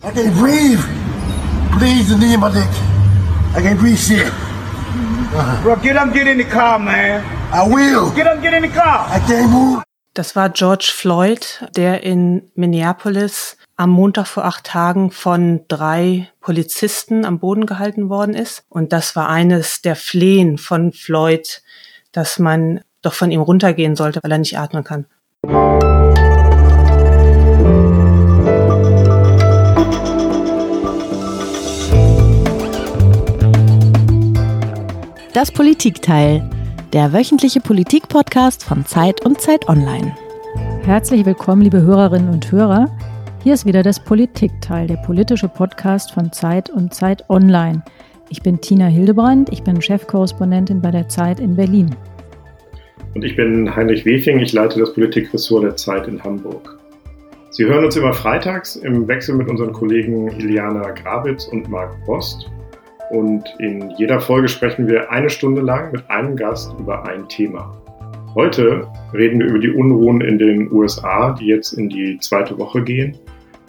I can't breathe. Please, the knee in my dick. I can't breathe shit. Bro, get up, get in the car, man. I will. Get up, get in the car. I can't move. Das war George Floyd, der in Minneapolis am Montag vor acht Tagen von drei Polizisten am Boden gehalten worden ist. Und das war eines der Flehen von Floyd, dass man doch von ihm runtergehen sollte, weil er nicht atmen kann. Das Politikteil, der wöchentliche Politik-Podcast von Zeit und Zeit Online. Herzlich willkommen, liebe Hörerinnen und Hörer. Hier ist wieder das Politikteil, der politische Podcast von Zeit und Zeit Online. Ich bin Tina Hildebrand, ich bin Chefkorrespondentin bei der Zeit in Berlin. Und ich bin Heinrich Wefing, ich leite das Politikressort der Zeit in Hamburg. Sie hören uns immer freitags im Wechsel mit unseren Kollegen Iliana Grabitz und Marc Post. Und in jeder Folge sprechen wir eine Stunde lang mit einem Gast über ein Thema. Heute reden wir über die Unruhen in den USA, die jetzt in die zweite Woche gehen,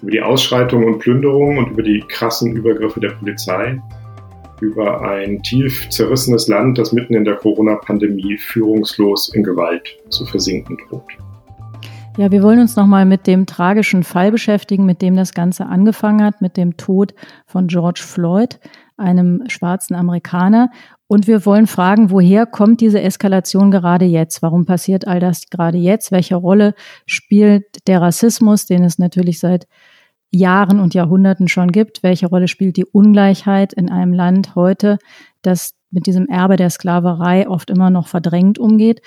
über die Ausschreitungen und Plünderungen und über die krassen Übergriffe der Polizei, über ein tief zerrissenes Land, das mitten in der Corona-Pandemie führungslos in Gewalt zu versinken droht. Ja, wir wollen uns nochmal mit dem tragischen Fall beschäftigen, mit dem das Ganze angefangen hat, mit dem Tod von George Floyd, einem schwarzen Amerikaner. Und wir wollen fragen, woher kommt diese Eskalation gerade jetzt? Warum passiert all das gerade jetzt? Welche Rolle spielt der Rassismus, den es natürlich seit Jahren und Jahrhunderten schon gibt? Welche Rolle spielt die Ungleichheit in einem Land heute, das mit diesem Erbe der Sklaverei oft immer noch verdrängt umgeht?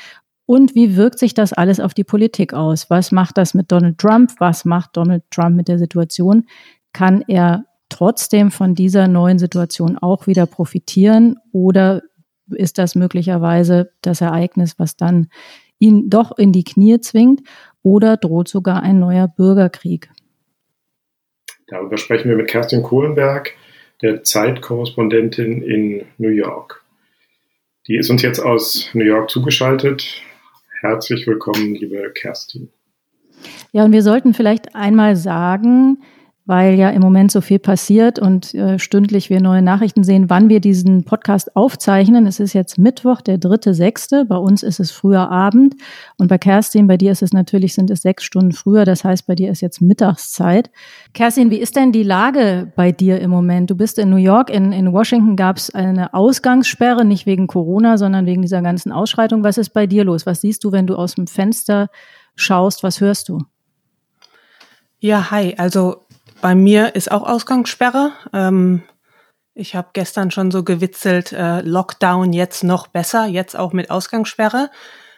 Und wie wirkt sich das alles auf die Politik aus? Was macht das mit Donald Trump? Was macht Donald Trump mit der Situation? Kann er trotzdem von dieser neuen Situation auch wieder profitieren? Oder ist das möglicherweise das Ereignis, was dann ihn doch in die Knie zwingt? Oder droht sogar ein neuer Bürgerkrieg? Darüber sprechen wir mit Kerstin Kohlenberg, der Zeitkorrespondentin in New York. Die ist uns jetzt aus New York zugeschaltet. Herzlich willkommen, liebe Kerstin. Ja, und wir sollten vielleicht einmal sagen, weil ja im Moment so viel passiert und äh, stündlich wir neue Nachrichten sehen, wann wir diesen Podcast aufzeichnen. Es ist jetzt Mittwoch, der dritte, sechste. Bei uns ist es früher Abend und bei Kerstin, bei dir ist es natürlich, sind es sechs Stunden früher. Das heißt, bei dir ist jetzt Mittagszeit. Kerstin, wie ist denn die Lage bei dir im Moment? Du bist in New York, in, in Washington gab es eine Ausgangssperre, nicht wegen Corona, sondern wegen dieser ganzen Ausschreitung. Was ist bei dir los? Was siehst du, wenn du aus dem Fenster schaust? Was hörst du? Ja, hi. Also bei mir ist auch Ausgangssperre. Ähm, ich habe gestern schon so gewitzelt, äh, Lockdown jetzt noch besser, jetzt auch mit Ausgangssperre.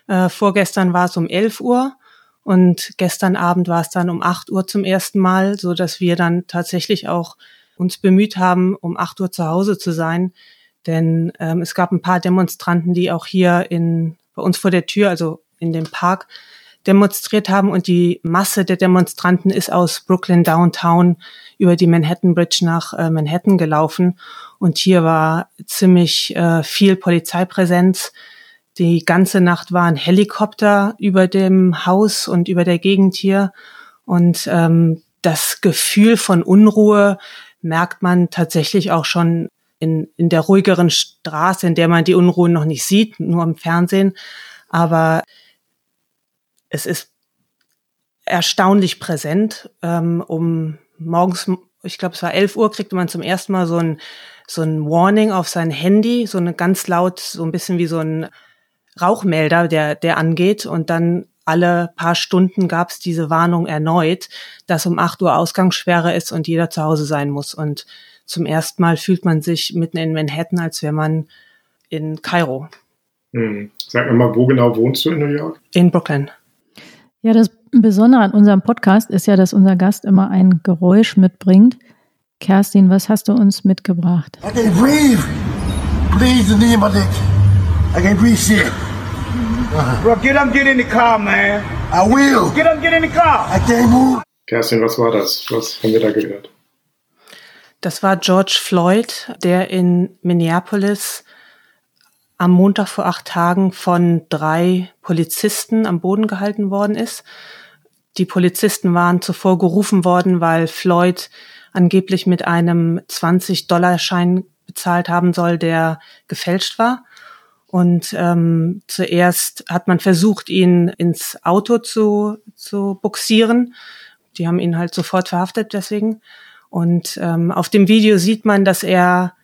Äh, vorgestern war es um 11 Uhr und gestern Abend war es dann um 8 Uhr zum ersten Mal, so dass wir dann tatsächlich auch uns bemüht haben, um 8 Uhr zu Hause zu sein. Denn ähm, es gab ein paar Demonstranten, die auch hier in, bei uns vor der Tür, also in dem Park, demonstriert haben und die Masse der Demonstranten ist aus Brooklyn Downtown über die Manhattan Bridge nach äh, Manhattan gelaufen und hier war ziemlich äh, viel Polizeipräsenz. Die ganze Nacht waren Helikopter über dem Haus und über der Gegend hier und ähm, das Gefühl von Unruhe merkt man tatsächlich auch schon in, in der ruhigeren Straße, in der man die Unruhe noch nicht sieht, nur im Fernsehen. Aber es ist erstaunlich präsent. Ähm, um morgens, ich glaube, es war 11 Uhr, kriegte man zum ersten Mal so ein, so ein Warning auf sein Handy, so eine ganz laut, so ein bisschen wie so ein Rauchmelder, der, der angeht. Und dann alle paar Stunden gab es diese Warnung erneut, dass um 8 Uhr Ausgangssperre ist und jeder zu Hause sein muss. Und zum ersten Mal fühlt man sich mitten in Manhattan, als wäre man in Kairo. Hm. Sag mir mal, wo genau wohnst du in New York? In Brooklyn. Ja, das Besondere an unserem Podcast ist ja, dass unser Gast immer ein Geräusch mitbringt. Kerstin, was hast du uns mitgebracht? I can't breathe. Please, the knee in my dick. I can't breathe shit. Bro, get up, get in the car, man. I will. Get up, get in the car. I can't move. Kerstin, was war das? Was haben wir da gehört? Das war George Floyd, der in Minneapolis am Montag vor acht Tagen von drei Polizisten am Boden gehalten worden ist. Die Polizisten waren zuvor gerufen worden, weil Floyd angeblich mit einem 20-Dollar-Schein bezahlt haben soll, der gefälscht war. Und ähm, zuerst hat man versucht, ihn ins Auto zu, zu buxieren. Die haben ihn halt sofort verhaftet deswegen. Und ähm, auf dem Video sieht man, dass er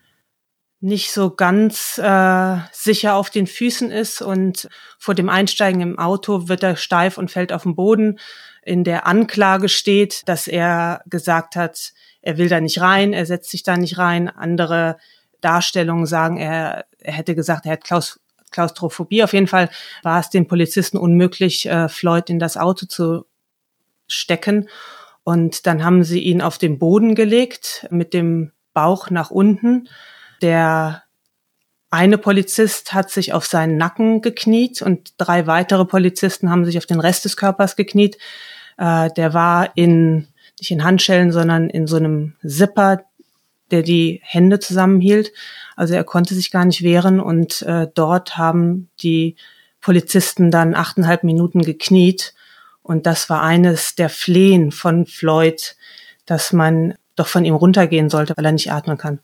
nicht so ganz äh, sicher auf den Füßen ist und vor dem Einsteigen im Auto wird er steif und fällt auf den Boden. In der Anklage steht, dass er gesagt hat, er will da nicht rein, er setzt sich da nicht rein. Andere Darstellungen sagen, er, er hätte gesagt, er hat Klaus, Klaustrophobie. Auf jeden Fall war es den Polizisten unmöglich, äh, Floyd in das Auto zu stecken. Und dann haben sie ihn auf den Boden gelegt mit dem Bauch nach unten. Der eine Polizist hat sich auf seinen Nacken gekniet und drei weitere Polizisten haben sich auf den Rest des Körpers gekniet. Äh, der war in, nicht in Handschellen, sondern in so einem Zipper, der die Hände zusammenhielt. Also er konnte sich gar nicht wehren und äh, dort haben die Polizisten dann achteinhalb Minuten gekniet und das war eines der Flehen von Floyd, dass man doch von ihm runtergehen sollte, weil er nicht atmen kann.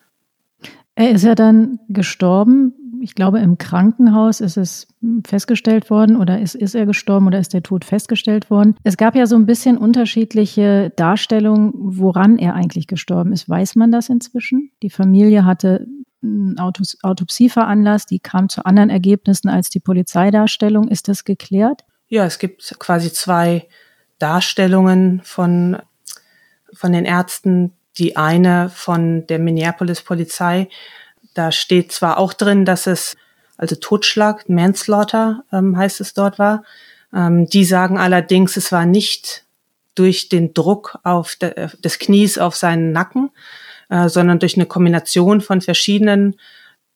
Er ist ja dann gestorben. Ich glaube, im Krankenhaus ist es festgestellt worden oder ist, ist er gestorben oder ist der Tod festgestellt worden. Es gab ja so ein bisschen unterschiedliche Darstellungen, woran er eigentlich gestorben ist. Weiß man das inzwischen? Die Familie hatte eine Autopsie veranlasst, die kam zu anderen Ergebnissen als die Polizeidarstellung. Ist das geklärt? Ja, es gibt quasi zwei Darstellungen von, von den Ärzten, die eine von der Minneapolis Polizei. Da steht zwar auch drin, dass es also Totschlag, Manslaughter ähm, heißt es dort war. Ähm, die sagen allerdings, es war nicht durch den Druck auf de, des Knies auf seinen Nacken, äh, sondern durch eine Kombination von verschiedenen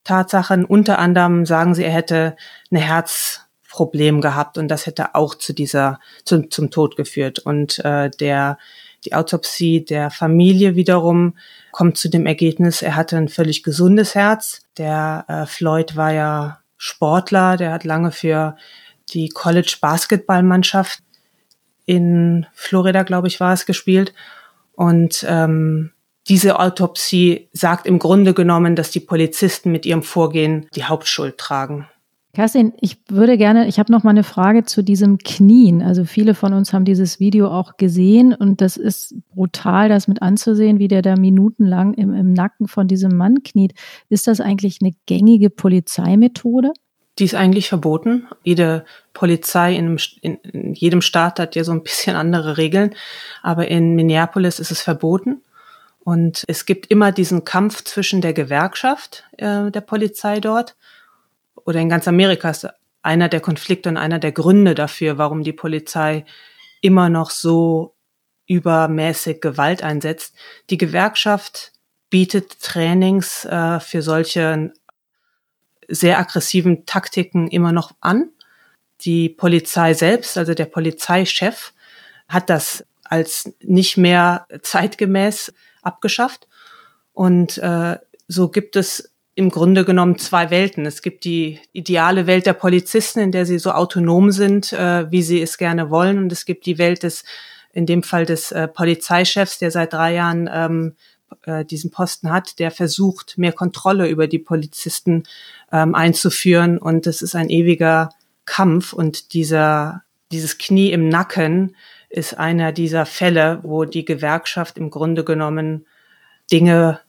Tatsachen. Unter anderem sagen sie, er hätte eine Herzproblem gehabt und das hätte auch zu dieser zu, zum Tod geführt. Und äh, der die Autopsie der Familie wiederum kommt zu dem Ergebnis, er hatte ein völlig gesundes Herz. Der äh, Floyd war ja Sportler, der hat lange für die College Basketballmannschaft in Florida, glaube ich, war es gespielt. Und ähm, diese Autopsie sagt im Grunde genommen, dass die Polizisten mit ihrem Vorgehen die Hauptschuld tragen. Kerstin, ich würde gerne, ich habe noch mal eine Frage zu diesem Knien. Also viele von uns haben dieses Video auch gesehen und das ist brutal, das mit anzusehen, wie der da minutenlang im, im Nacken von diesem Mann kniet. Ist das eigentlich eine gängige Polizeimethode? Die ist eigentlich verboten. Jede Polizei in, in, in jedem Staat hat ja so ein bisschen andere Regeln, aber in Minneapolis ist es verboten. Und es gibt immer diesen Kampf zwischen der Gewerkschaft äh, der Polizei dort oder in ganz Amerika ist einer der Konflikte und einer der Gründe dafür, warum die Polizei immer noch so übermäßig Gewalt einsetzt. Die Gewerkschaft bietet Trainings äh, für solche sehr aggressiven Taktiken immer noch an. Die Polizei selbst, also der Polizeichef, hat das als nicht mehr zeitgemäß abgeschafft. Und äh, so gibt es im Grunde genommen zwei Welten. Es gibt die ideale Welt der Polizisten, in der sie so autonom sind, äh, wie sie es gerne wollen. Und es gibt die Welt des, in dem Fall des äh, Polizeichefs, der seit drei Jahren ähm, äh, diesen Posten hat, der versucht, mehr Kontrolle über die Polizisten ähm, einzuführen. Und es ist ein ewiger Kampf. Und dieser, dieses Knie im Nacken ist einer dieser Fälle, wo die Gewerkschaft im Grunde genommen Dinge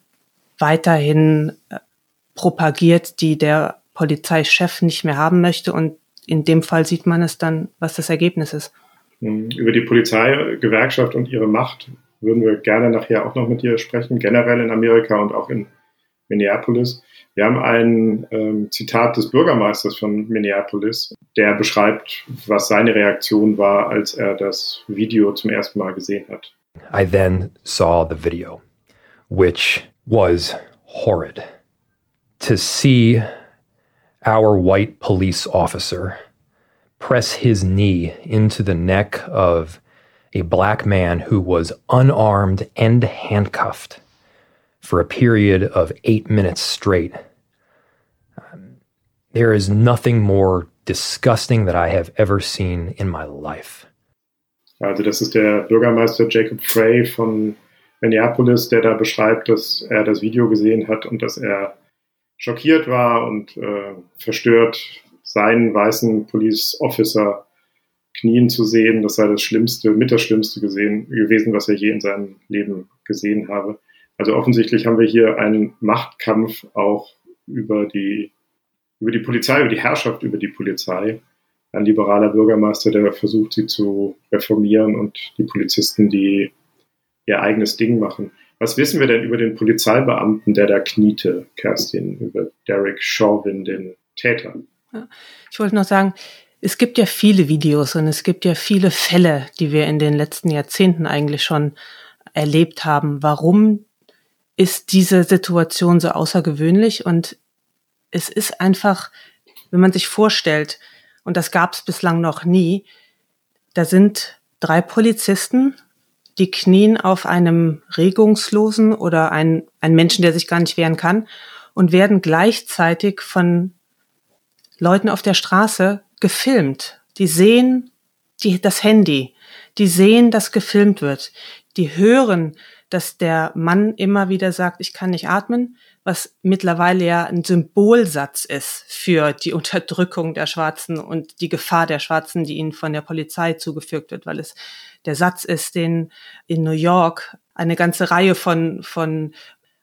weiterhin äh, propagiert, die der Polizeichef nicht mehr haben möchte. Und in dem Fall sieht man es dann, was das Ergebnis ist. Hm, über die Polizeigewerkschaft und ihre Macht würden wir gerne nachher auch noch mit dir sprechen, generell in Amerika und auch in Minneapolis. Wir haben ein ähm, Zitat des Bürgermeisters von Minneapolis, der beschreibt, was seine Reaktion war, als er das Video zum ersten Mal gesehen hat. I then saw the video, which was horrid. To see our white police officer press his knee into the neck of a black man who was unarmed and handcuffed for a period of eight minutes straight. Um, there is nothing more disgusting that I have ever seen in my life. Also das ist der Bürgermeister Jacob Frey von Minneapolis, der da beschreibt, dass er das Video gesehen hat und dass er schockiert war und äh, verstört, seinen weißen Police Officer knien zu sehen. Das sei das Schlimmste, mit das Schlimmste gesehen, gewesen, was er je in seinem Leben gesehen habe. Also offensichtlich haben wir hier einen Machtkampf auch über die, über die Polizei, über die Herrschaft über die Polizei. Ein liberaler Bürgermeister, der versucht, sie zu reformieren und die Polizisten, die ihr eigenes Ding machen. Was wissen wir denn über den Polizeibeamten, der da kniete, Kerstin, über Derek Chauvin, den Täter? Ich wollte noch sagen, es gibt ja viele Videos und es gibt ja viele Fälle, die wir in den letzten Jahrzehnten eigentlich schon erlebt haben. Warum ist diese Situation so außergewöhnlich? Und es ist einfach, wenn man sich vorstellt, und das gab es bislang noch nie, da sind drei Polizisten, die knien auf einem regungslosen oder ein, ein Menschen, der sich gar nicht wehren kann, und werden gleichzeitig von Leuten auf der Straße gefilmt. Die sehen die, das Handy, die sehen, dass gefilmt wird, die hören, dass der Mann immer wieder sagt, ich kann nicht atmen, was mittlerweile ja ein Symbolsatz ist für die Unterdrückung der Schwarzen und die Gefahr der Schwarzen, die ihnen von der Polizei zugefügt wird, weil es der Satz ist, den in New York eine ganze Reihe von, von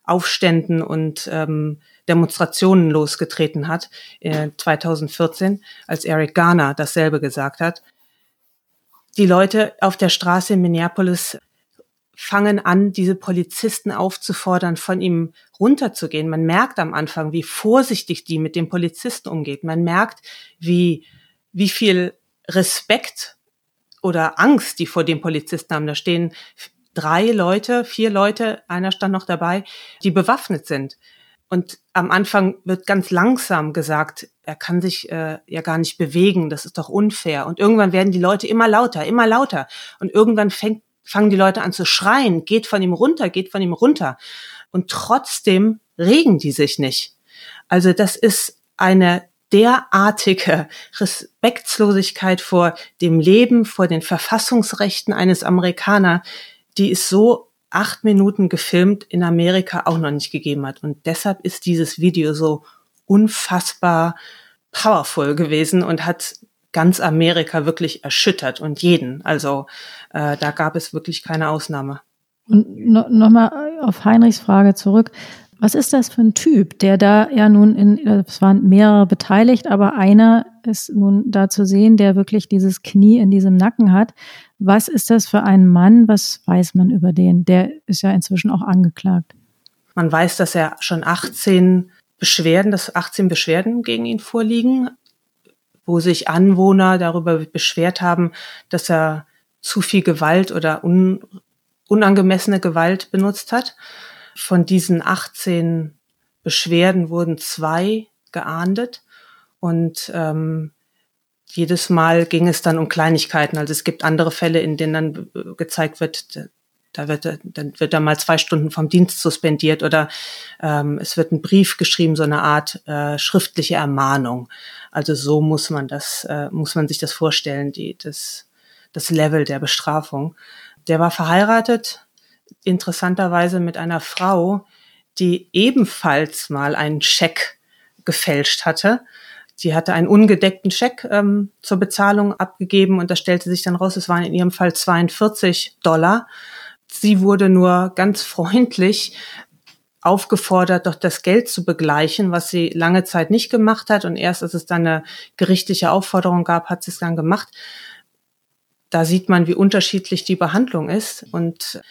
Aufständen und ähm, Demonstrationen losgetreten hat, äh, 2014, als Eric Garner dasselbe gesagt hat. Die Leute auf der Straße in Minneapolis fangen an, diese Polizisten aufzufordern, von ihm runterzugehen. Man merkt am Anfang, wie vorsichtig die mit dem Polizisten umgeht. Man merkt, wie, wie viel Respekt oder Angst die vor dem Polizisten haben. Da stehen drei Leute, vier Leute, einer stand noch dabei, die bewaffnet sind. Und am Anfang wird ganz langsam gesagt, er kann sich äh, ja gar nicht bewegen, das ist doch unfair. Und irgendwann werden die Leute immer lauter, immer lauter. Und irgendwann fängt fangen die Leute an zu schreien, geht von ihm runter, geht von ihm runter. Und trotzdem regen die sich nicht. Also das ist eine derartige Respektslosigkeit vor dem Leben, vor den Verfassungsrechten eines Amerikaner, die ist so acht Minuten gefilmt in Amerika auch noch nicht gegeben hat. Und deshalb ist dieses Video so unfassbar powerful gewesen und hat ganz Amerika wirklich erschüttert und jeden. Also äh, da gab es wirklich keine Ausnahme. Und no, nochmal auf Heinrichs Frage zurück. Was ist das für ein Typ, der da ja nun in, es waren mehrere beteiligt, aber einer ist nun da zu sehen, der wirklich dieses Knie in diesem Nacken hat. Was ist das für ein Mann? Was weiß man über den? Der ist ja inzwischen auch angeklagt. Man weiß, dass er schon 18 Beschwerden, dass 18 Beschwerden gegen ihn vorliegen wo sich Anwohner darüber beschwert haben, dass er zu viel Gewalt oder un, unangemessene Gewalt benutzt hat. Von diesen 18 Beschwerden wurden zwei geahndet und ähm, jedes Mal ging es dann um Kleinigkeiten. Also es gibt andere Fälle, in denen dann gezeigt wird, da wird, dann wird er mal zwei Stunden vom Dienst suspendiert oder ähm, es wird ein Brief geschrieben, so eine Art äh, schriftliche Ermahnung. Also so muss man das, äh, muss man sich das vorstellen, die, das, das Level der Bestrafung. Der war verheiratet, interessanterweise mit einer Frau, die ebenfalls mal einen Scheck gefälscht hatte. Die hatte einen ungedeckten Scheck ähm, zur Bezahlung abgegeben und da stellte sich dann raus, es waren in ihrem Fall 42 Dollar. Sie wurde nur ganz freundlich aufgefordert, doch das Geld zu begleichen, was sie lange Zeit nicht gemacht hat. Und erst als es dann eine gerichtliche Aufforderung gab, hat sie es dann gemacht. Da sieht man, wie unterschiedlich die Behandlung ist. Und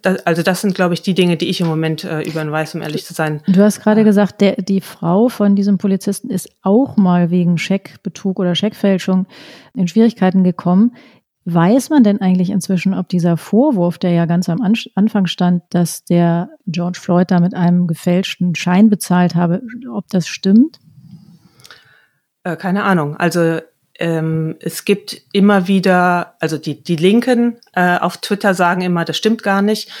das, also das sind, glaube ich, die Dinge, die ich im Moment äh, über weiß, um ehrlich zu sein. Du hast gerade gesagt, der, die Frau von diesem Polizisten ist auch mal wegen Scheckbetrug oder Scheckfälschung in Schwierigkeiten gekommen. Weiß man denn eigentlich inzwischen, ob dieser Vorwurf, der ja ganz am Anfang stand, dass der George Floyd da mit einem gefälschten Schein bezahlt habe, ob das stimmt? Äh, keine Ahnung. Also ähm, es gibt immer wieder, also die, die Linken äh, auf Twitter sagen immer, das stimmt gar nicht.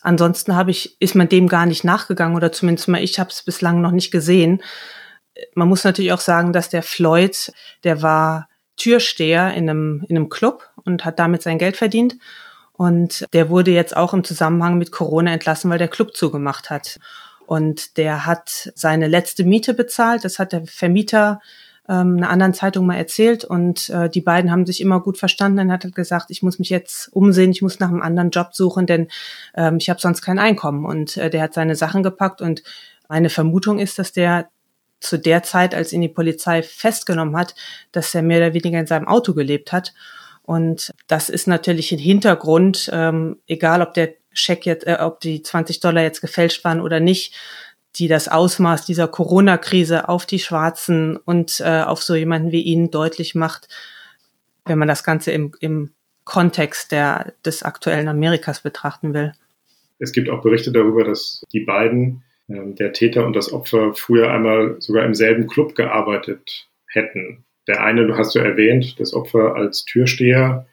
Ansonsten habe ich, ist man dem gar nicht nachgegangen oder zumindest mal ich habe es bislang noch nicht gesehen. Man muss natürlich auch sagen, dass der Floyd, der war Türsteher in einem, in einem Club und hat damit sein Geld verdient. Und der wurde jetzt auch im Zusammenhang mit Corona entlassen, weil der Club zugemacht hat. Und der hat seine letzte Miete bezahlt. Das hat der Vermieter ähm, einer anderen Zeitung mal erzählt. Und äh, die beiden haben sich immer gut verstanden. Dann hat er gesagt, ich muss mich jetzt umsehen, ich muss nach einem anderen Job suchen, denn ähm, ich habe sonst kein Einkommen. Und äh, der hat seine Sachen gepackt. Und meine Vermutung ist, dass der zu der Zeit, als ihn die Polizei festgenommen hat, dass er mehr oder weniger in seinem Auto gelebt hat. Und das ist natürlich ein Hintergrund, ähm, egal ob der Scheck jetzt, äh, ob die 20 Dollar jetzt gefälscht waren oder nicht, die das Ausmaß dieser Corona-Krise auf die Schwarzen und äh, auf so jemanden wie ihn deutlich macht, wenn man das Ganze im, im Kontext der, des aktuellen Amerikas betrachten will. Es gibt auch Berichte darüber, dass die beiden, äh, der Täter und das Opfer, früher einmal sogar im selben Club gearbeitet hätten. Der eine, du hast du erwähnt, das Opfer als Türsteher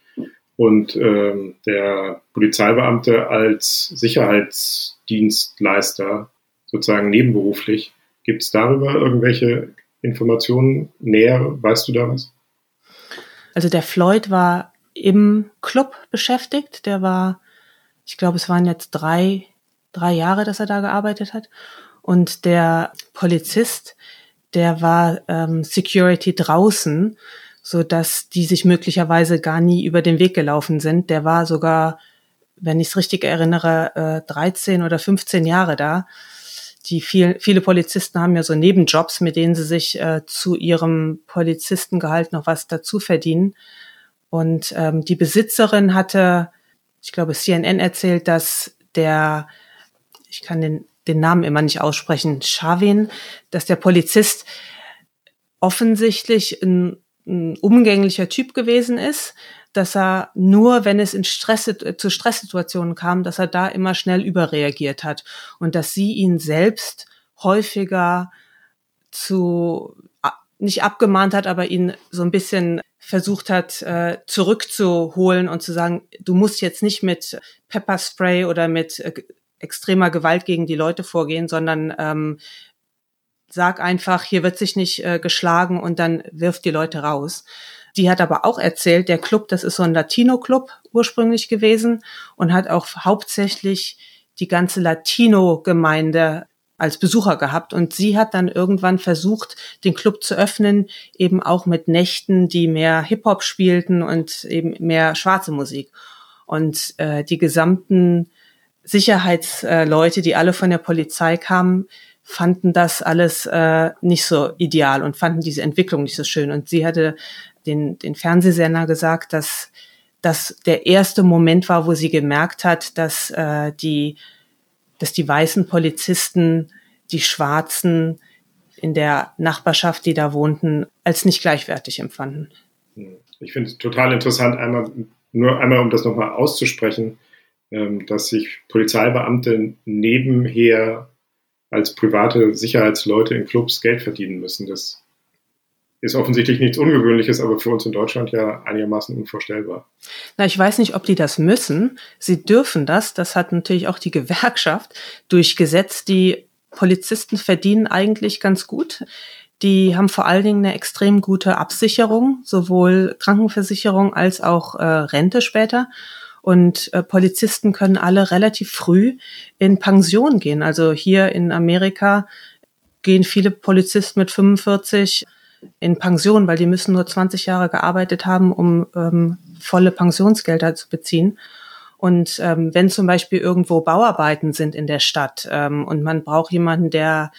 und ähm, der Polizeibeamte als Sicherheitsdienstleister sozusagen nebenberuflich. Gibt es darüber irgendwelche Informationen näher? Weißt du da was? Also der Floyd war im Club beschäftigt. Der war, ich glaube, es waren jetzt drei, drei Jahre, dass er da gearbeitet hat. Und der Polizist, der war ähm, Security draußen, so dass die sich möglicherweise gar nie über den Weg gelaufen sind. Der war sogar, wenn ich es richtig erinnere, äh, 13 oder 15 Jahre da die viel, viele Polizisten haben ja so Nebenjobs, mit denen sie sich äh, zu ihrem Polizistengehalt noch was dazu verdienen. Und ähm, die Besitzerin hatte, ich glaube, CNN erzählt, dass der, ich kann den, den Namen immer nicht aussprechen, Shavin, dass der Polizist offensichtlich ein, ein umgänglicher Typ gewesen ist, dass er nur, wenn es in Stress, zu Stresssituationen kam, dass er da immer schnell überreagiert hat und dass sie ihn selbst häufiger zu nicht abgemahnt hat, aber ihn so ein bisschen versucht hat äh, zurückzuholen und zu sagen, du musst jetzt nicht mit Pepperspray oder mit äh, extremer Gewalt gegen die Leute vorgehen, sondern ähm, sag einfach, hier wird sich nicht äh, geschlagen und dann wirft die Leute raus. Die hat aber auch erzählt, der Club, das ist so ein Latino-Club ursprünglich gewesen und hat auch hauptsächlich die ganze Latino-Gemeinde als Besucher gehabt. Und sie hat dann irgendwann versucht, den Club zu öffnen, eben auch mit Nächten, die mehr Hip-Hop spielten und eben mehr schwarze Musik. Und äh, die gesamten Sicherheitsleute, die alle von der Polizei kamen, fanden das alles äh, nicht so ideal und fanden diese Entwicklung nicht so schön. Und sie hatte den, den Fernsehsender gesagt, dass das der erste Moment war, wo sie gemerkt hat, dass äh, die, dass die weißen Polizisten die Schwarzen in der Nachbarschaft, die da wohnten, als nicht gleichwertig empfanden. Ich finde es total interessant, einmal nur einmal, um das nochmal auszusprechen, ähm, dass sich Polizeibeamte nebenher als private Sicherheitsleute in Clubs Geld verdienen müssen. Das ist offensichtlich nichts Ungewöhnliches, aber für uns in Deutschland ja einigermaßen unvorstellbar. Na, ich weiß nicht, ob die das müssen. Sie dürfen das. Das hat natürlich auch die Gewerkschaft durchgesetzt. Die Polizisten verdienen eigentlich ganz gut. Die haben vor allen Dingen eine extrem gute Absicherung, sowohl Krankenversicherung als auch äh, Rente später. Und äh, Polizisten können alle relativ früh in Pension gehen. Also hier in Amerika gehen viele Polizisten mit 45 in Pension, weil die müssen nur 20 Jahre gearbeitet haben, um ähm, volle Pensionsgelder zu beziehen. Und ähm, wenn zum Beispiel irgendwo Bauarbeiten sind in der Stadt ähm, und man braucht jemanden, der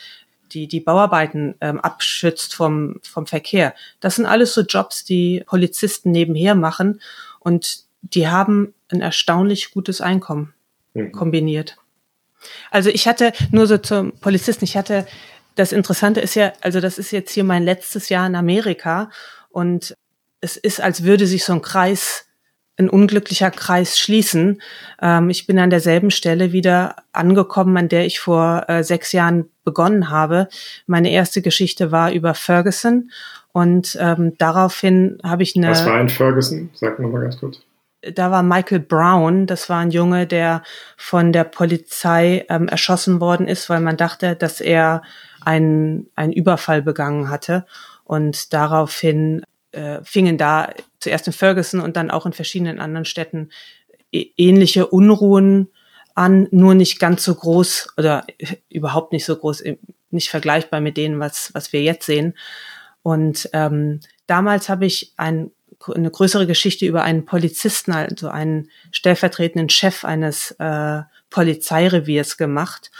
die, die Bauarbeiten ähm, abschützt vom, vom Verkehr, das sind alles so Jobs, die Polizisten nebenher machen und die haben ein erstaunlich gutes Einkommen mhm. kombiniert. Also ich hatte nur so zum Polizisten, ich hatte das Interessante ist ja, also das ist jetzt hier mein letztes Jahr in Amerika und es ist, als würde sich so ein Kreis, ein unglücklicher Kreis schließen. Ähm, ich bin an derselben Stelle wieder angekommen, an der ich vor äh, sechs Jahren begonnen habe. Meine erste Geschichte war über Ferguson und ähm, daraufhin habe ich eine. Was war ein Ferguson? Sag nochmal ganz kurz da war Michael Brown, das war ein Junge, der von der Polizei ähm, erschossen worden ist, weil man dachte, dass er einen, einen Überfall begangen hatte. Und daraufhin äh, fingen da zuerst in Ferguson und dann auch in verschiedenen anderen Städten ähnliche Unruhen an, nur nicht ganz so groß oder überhaupt nicht so groß, nicht vergleichbar mit denen, was, was wir jetzt sehen. Und ähm, damals habe ich ein, eine größere Geschichte über einen Polizisten, also einen stellvertretenden Chef eines äh, Polizeireviers gemacht.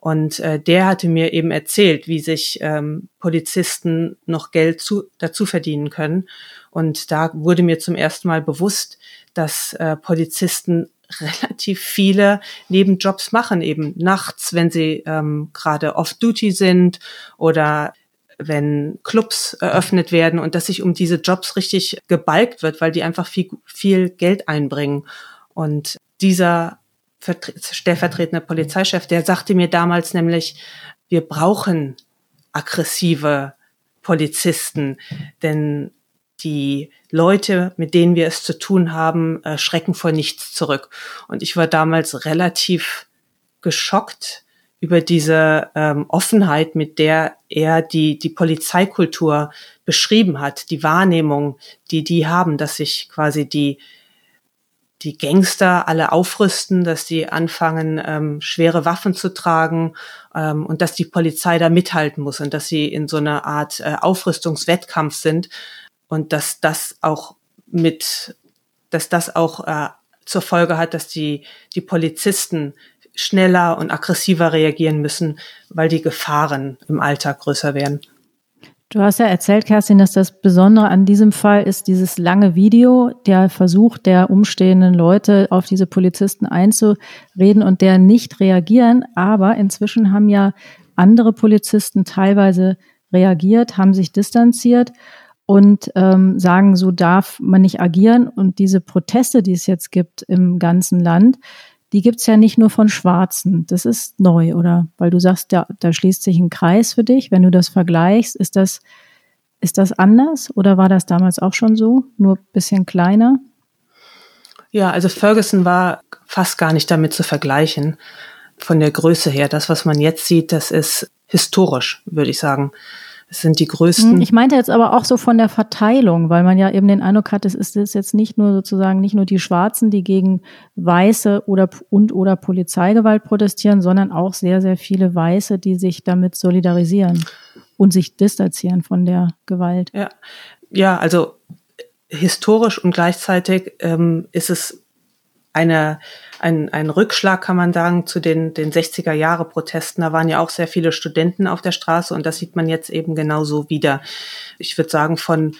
Und äh, der hatte mir eben erzählt, wie sich ähm, Polizisten noch Geld zu, dazu verdienen können. Und da wurde mir zum ersten Mal bewusst, dass äh, Polizisten relativ viele Nebenjobs machen, eben nachts, wenn sie ähm, gerade off-duty sind oder wenn Clubs eröffnet werden und dass sich um diese Jobs richtig gebalgt wird, weil die einfach viel, viel Geld einbringen. Und dieser stellvertretende Polizeichef, der sagte mir damals nämlich, wir brauchen aggressive Polizisten, denn die Leute, mit denen wir es zu tun haben, äh, schrecken vor nichts zurück. Und ich war damals relativ geschockt, über diese ähm, Offenheit, mit der er die, die Polizeikultur beschrieben hat, die Wahrnehmung, die die haben, dass sich quasi die, die Gangster alle aufrüsten, dass die anfangen, ähm, schwere Waffen zu tragen ähm, und dass die Polizei da mithalten muss und dass sie in so einer Art äh, Aufrüstungswettkampf sind und dass das auch mit, dass das auch äh, zur Folge hat, dass die, die Polizisten schneller und aggressiver reagieren müssen, weil die Gefahren im Alltag größer werden. Du hast ja erzählt, Kerstin, dass das Besondere an diesem Fall ist dieses lange Video, der Versuch der umstehenden Leute auf diese Polizisten einzureden und der nicht reagieren. Aber inzwischen haben ja andere Polizisten teilweise reagiert, haben sich distanziert und ähm, sagen, so darf man nicht agieren. Und diese Proteste, die es jetzt gibt im ganzen Land, die gibt's ja nicht nur von Schwarzen. Das ist neu, oder? Weil du sagst, ja, da schließt sich ein Kreis für dich. Wenn du das vergleichst, ist das, ist das anders oder war das damals auch schon so, nur bisschen kleiner? Ja, also Ferguson war fast gar nicht damit zu vergleichen von der Größe her. Das, was man jetzt sieht, das ist historisch, würde ich sagen. Es sind die größten. Hm, ich meinte jetzt aber auch so von der Verteilung, weil man ja eben den Eindruck hat, es ist jetzt nicht nur sozusagen nicht nur die Schwarzen, die gegen Weiße oder und oder Polizeigewalt protestieren, sondern auch sehr, sehr viele Weiße, die sich damit solidarisieren und sich distanzieren von der Gewalt. Ja, ja also historisch und gleichzeitig ähm, ist es eine, ein, ein Rückschlag, kann man sagen, zu den, den 60er Jahre Protesten. Da waren ja auch sehr viele Studenten auf der Straße und das sieht man jetzt eben genauso wieder. Ich würde sagen, von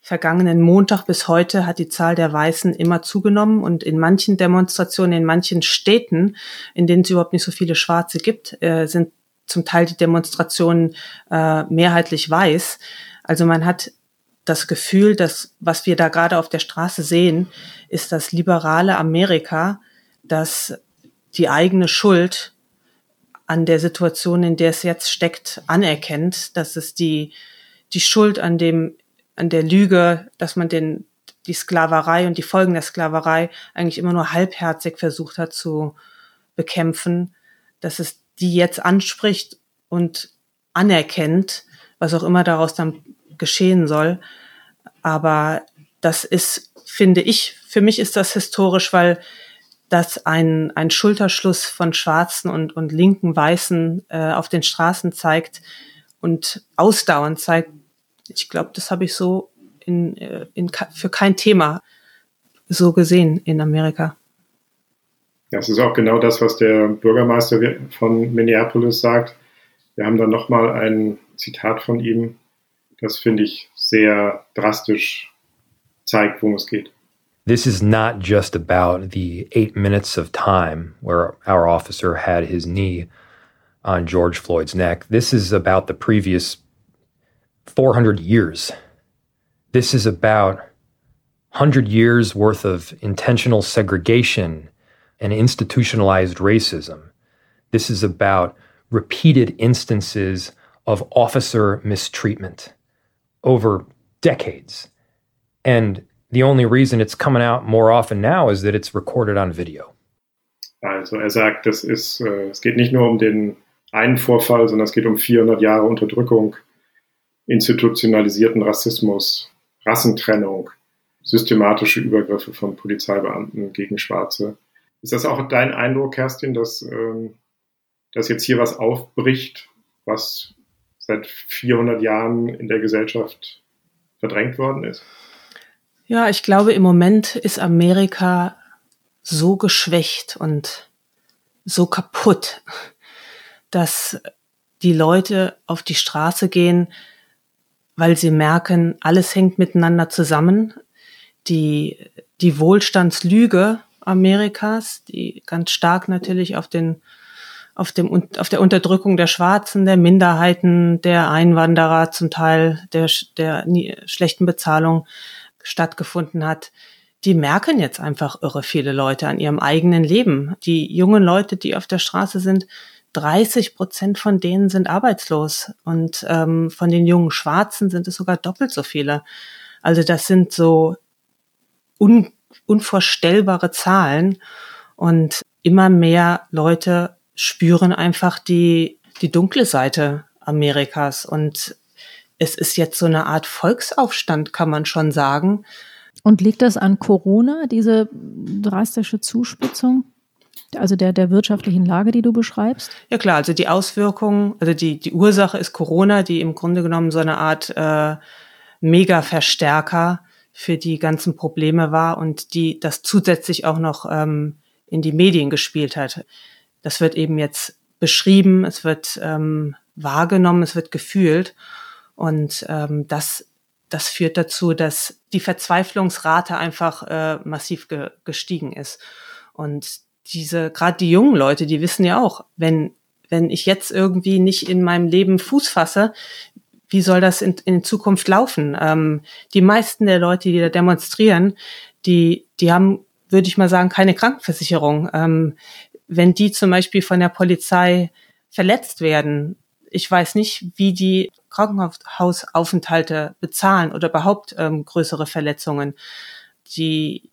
vergangenen Montag bis heute hat die Zahl der Weißen immer zugenommen und in manchen Demonstrationen, in manchen Städten, in denen es überhaupt nicht so viele Schwarze gibt, äh, sind zum Teil die Demonstrationen äh, mehrheitlich weiß. Also man hat das Gefühl, dass was wir da gerade auf der Straße sehen, ist das liberale Amerika, das die eigene Schuld an der Situation, in der es jetzt steckt, anerkennt, dass es die, die Schuld an dem, an der Lüge, dass man den, die Sklaverei und die Folgen der Sklaverei eigentlich immer nur halbherzig versucht hat zu bekämpfen, dass es die jetzt anspricht und anerkennt, was auch immer daraus dann geschehen soll. Aber das ist, finde ich, für mich ist das historisch, weil das ein, ein Schulterschluss von Schwarzen und, und linken Weißen äh, auf den Straßen zeigt und ausdauernd zeigt. Ich glaube, das habe ich so in, äh, in, für kein Thema so gesehen in Amerika. Das ist auch genau das, was der Bürgermeister von Minneapolis sagt. Wir haben dann nochmal ein Zitat von ihm. Das finde ich sehr drastisch zeigt, worum es geht. This is not just about the eight minutes of time where our officer had his knee on George Floyd's neck. This is about the previous 400 years. This is about 100 years worth of intentional segregation and institutionalized racism. This is about repeated instances of officer mistreatment over decades. And the only reason it's coming out more often now is that it's recorded on video. Also er sagt, das ist, äh, es geht nicht nur um den einen Vorfall, sondern es geht um 400 Jahre Unterdrückung, institutionalisierten Rassismus, Rassentrennung. systematische Übergriffe von Polizeibeamten gegen Schwarze. Ist das auch dein Eindruck, Kerstin, dass, ähm, dass jetzt hier was aufbricht, was seit 400 Jahren in der Gesellschaft verdrängt worden ist? Ja, ich glaube, im Moment ist Amerika so geschwächt und so kaputt, dass die Leute auf die Straße gehen, weil sie merken, alles hängt miteinander zusammen. Die, die Wohlstandslüge Amerikas, die ganz stark natürlich auf den auf dem auf der Unterdrückung der Schwarzen, der Minderheiten, der Einwanderer zum Teil der der schlechten Bezahlung stattgefunden hat. Die merken jetzt einfach irre viele Leute an ihrem eigenen Leben. Die jungen Leute, die auf der Straße sind, 30 Prozent von denen sind arbeitslos und ähm, von den jungen Schwarzen sind es sogar doppelt so viele. Also das sind so un unvorstellbare Zahlen und immer mehr Leute spüren einfach die, die dunkle Seite Amerikas und es ist jetzt so eine Art Volksaufstand, kann man schon sagen. Und liegt das an Corona, diese drastische Zuspitzung? Also der, der wirtschaftlichen Lage, die du beschreibst? Ja klar, also die Auswirkungen, also die, die Ursache ist Corona, die im Grunde genommen so eine Art äh, Mega-Verstärker für die ganzen Probleme war und die das zusätzlich auch noch ähm, in die Medien gespielt hat. Das wird eben jetzt beschrieben, es wird ähm, wahrgenommen, es wird gefühlt und ähm, das das führt dazu, dass die Verzweiflungsrate einfach äh, massiv ge gestiegen ist. Und diese, gerade die jungen Leute, die wissen ja auch, wenn, wenn ich jetzt irgendwie nicht in meinem Leben Fuß fasse, wie soll das in, in Zukunft laufen? Ähm, die meisten der Leute, die da demonstrieren, die, die haben, würde ich mal sagen, keine Krankenversicherung. Ähm, wenn die zum Beispiel von der Polizei verletzt werden, ich weiß nicht, wie die Krankenhausaufenthalte bezahlen oder überhaupt ähm, größere Verletzungen. Die,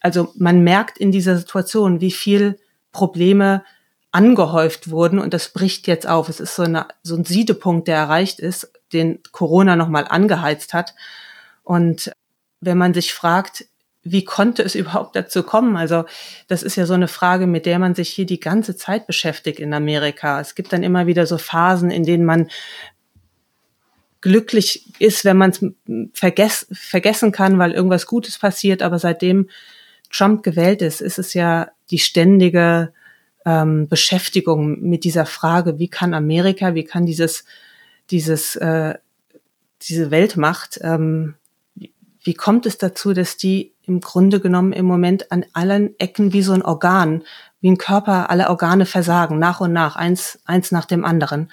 also man merkt in dieser Situation, wie viel Probleme angehäuft wurden und das bricht jetzt auf. Es ist so, eine, so ein Siedepunkt, der erreicht ist, den Corona nochmal angeheizt hat. Und wenn man sich fragt, wie konnte es überhaupt dazu kommen? Also das ist ja so eine Frage, mit der man sich hier die ganze Zeit beschäftigt in Amerika. Es gibt dann immer wieder so Phasen, in denen man glücklich ist, wenn man es vergess vergessen kann, weil irgendwas Gutes passiert. Aber seitdem Trump gewählt ist, ist es ja die ständige ähm, Beschäftigung mit dieser Frage, wie kann Amerika, wie kann dieses, dieses, äh, diese Weltmacht, ähm, wie kommt es dazu, dass die im Grunde genommen im Moment an allen Ecken wie so ein Organ, wie ein Körper, alle Organe versagen, nach und nach, eins, eins nach dem anderen.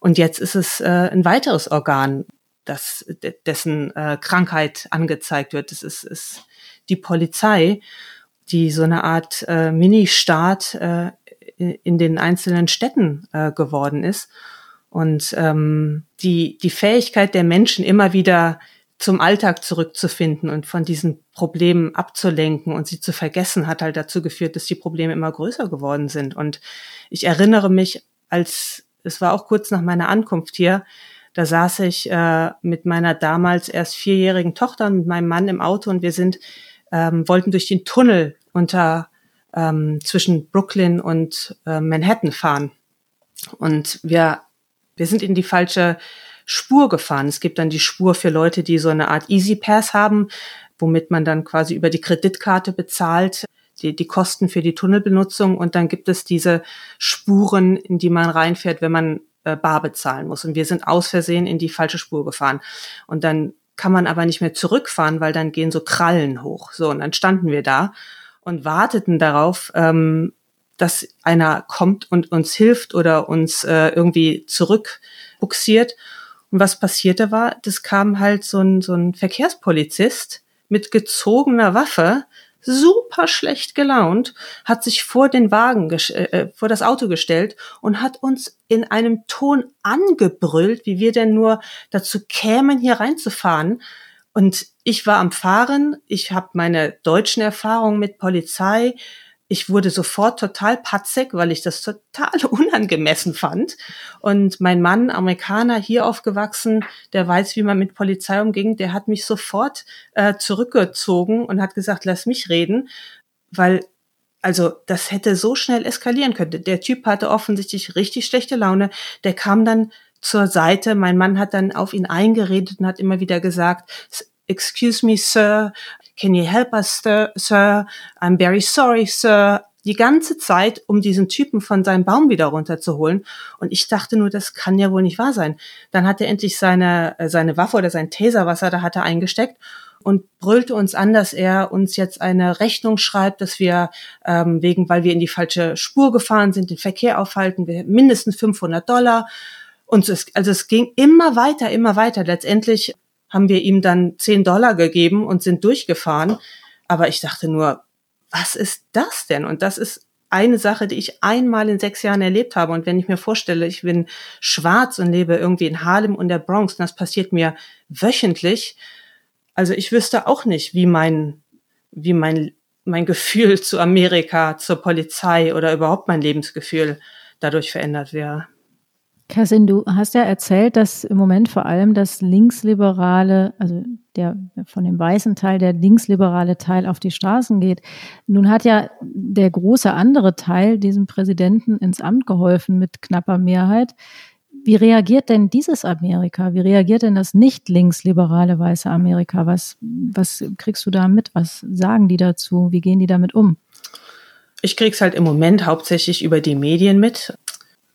Und jetzt ist es äh, ein weiteres Organ, das, dessen äh, Krankheit angezeigt wird. Das ist, ist die Polizei, die so eine Art äh, Mini-Staat äh, in den einzelnen Städten äh, geworden ist. Und ähm, die, die Fähigkeit der Menschen immer wieder zum Alltag zurückzufinden und von diesen Problemen abzulenken und sie zu vergessen, hat halt dazu geführt, dass die Probleme immer größer geworden sind. Und ich erinnere mich, als es war auch kurz nach meiner Ankunft hier, da saß ich äh, mit meiner damals erst vierjährigen Tochter und mit meinem Mann im Auto und wir sind, ähm, wollten durch den Tunnel unter ähm, zwischen Brooklyn und äh, Manhattan fahren. Und wir, wir sind in die falsche Spur gefahren. Es gibt dann die Spur für Leute, die so eine Art Easy Pass haben, womit man dann quasi über die Kreditkarte bezahlt die, die Kosten für die Tunnelbenutzung und dann gibt es diese Spuren, in die man reinfährt, wenn man äh, bar bezahlen muss. Und wir sind aus Versehen in die falsche Spur gefahren. Und dann kann man aber nicht mehr zurückfahren, weil dann gehen so Krallen hoch. So, und dann standen wir da und warteten darauf, ähm, dass einer kommt und uns hilft oder uns äh, irgendwie zurückbuxiert. Und was passierte war, das kam halt so ein, so ein Verkehrspolizist mit gezogener Waffe, super schlecht gelaunt, hat sich vor den Wagen, äh, äh, vor das Auto gestellt und hat uns in einem Ton angebrüllt, wie wir denn nur dazu kämen, hier reinzufahren. Und ich war am Fahren, ich habe meine deutschen Erfahrungen mit Polizei, ich wurde sofort total patzig, weil ich das total unangemessen fand. Und mein Mann, Amerikaner, hier aufgewachsen, der weiß, wie man mit Polizei umging, der hat mich sofort äh, zurückgezogen und hat gesagt, lass mich reden, weil also das hätte so schnell eskalieren können. Der Typ hatte offensichtlich richtig schlechte Laune. Der kam dann zur Seite. Mein Mann hat dann auf ihn eingeredet und hat immer wieder gesagt, Excuse me, Sir, can you help us, Sir? I'm very sorry, Sir. Die ganze Zeit, um diesen Typen von seinem Baum wieder runterzuholen. Und ich dachte nur, das kann ja wohl nicht wahr sein. Dann hat er endlich seine, äh, seine Waffe oder sein Taser, was er da hatte, eingesteckt und brüllte uns an, dass er uns jetzt eine Rechnung schreibt, dass wir ähm, wegen, weil wir in die falsche Spur gefahren sind, den Verkehr aufhalten, wir mindestens 500 Dollar. Und es, also es ging immer weiter, immer weiter. Letztendlich haben wir ihm dann 10 Dollar gegeben und sind durchgefahren. Aber ich dachte nur, was ist das denn? Und das ist eine Sache, die ich einmal in sechs Jahren erlebt habe. Und wenn ich mir vorstelle, ich bin schwarz und lebe irgendwie in Harlem und der Bronx, und das passiert mir wöchentlich, also ich wüsste auch nicht, wie mein, wie mein, mein Gefühl zu Amerika, zur Polizei oder überhaupt mein Lebensgefühl dadurch verändert wäre. Kassin, du hast ja erzählt, dass im Moment vor allem das linksliberale, also der von dem weißen Teil, der linksliberale Teil auf die Straßen geht. Nun hat ja der große andere Teil diesem Präsidenten ins Amt geholfen mit knapper Mehrheit. Wie reagiert denn dieses Amerika? Wie reagiert denn das nicht linksliberale weiße Amerika? Was, was kriegst du da mit? Was sagen die dazu? Wie gehen die damit um? Ich krieg's halt im Moment hauptsächlich über die Medien mit.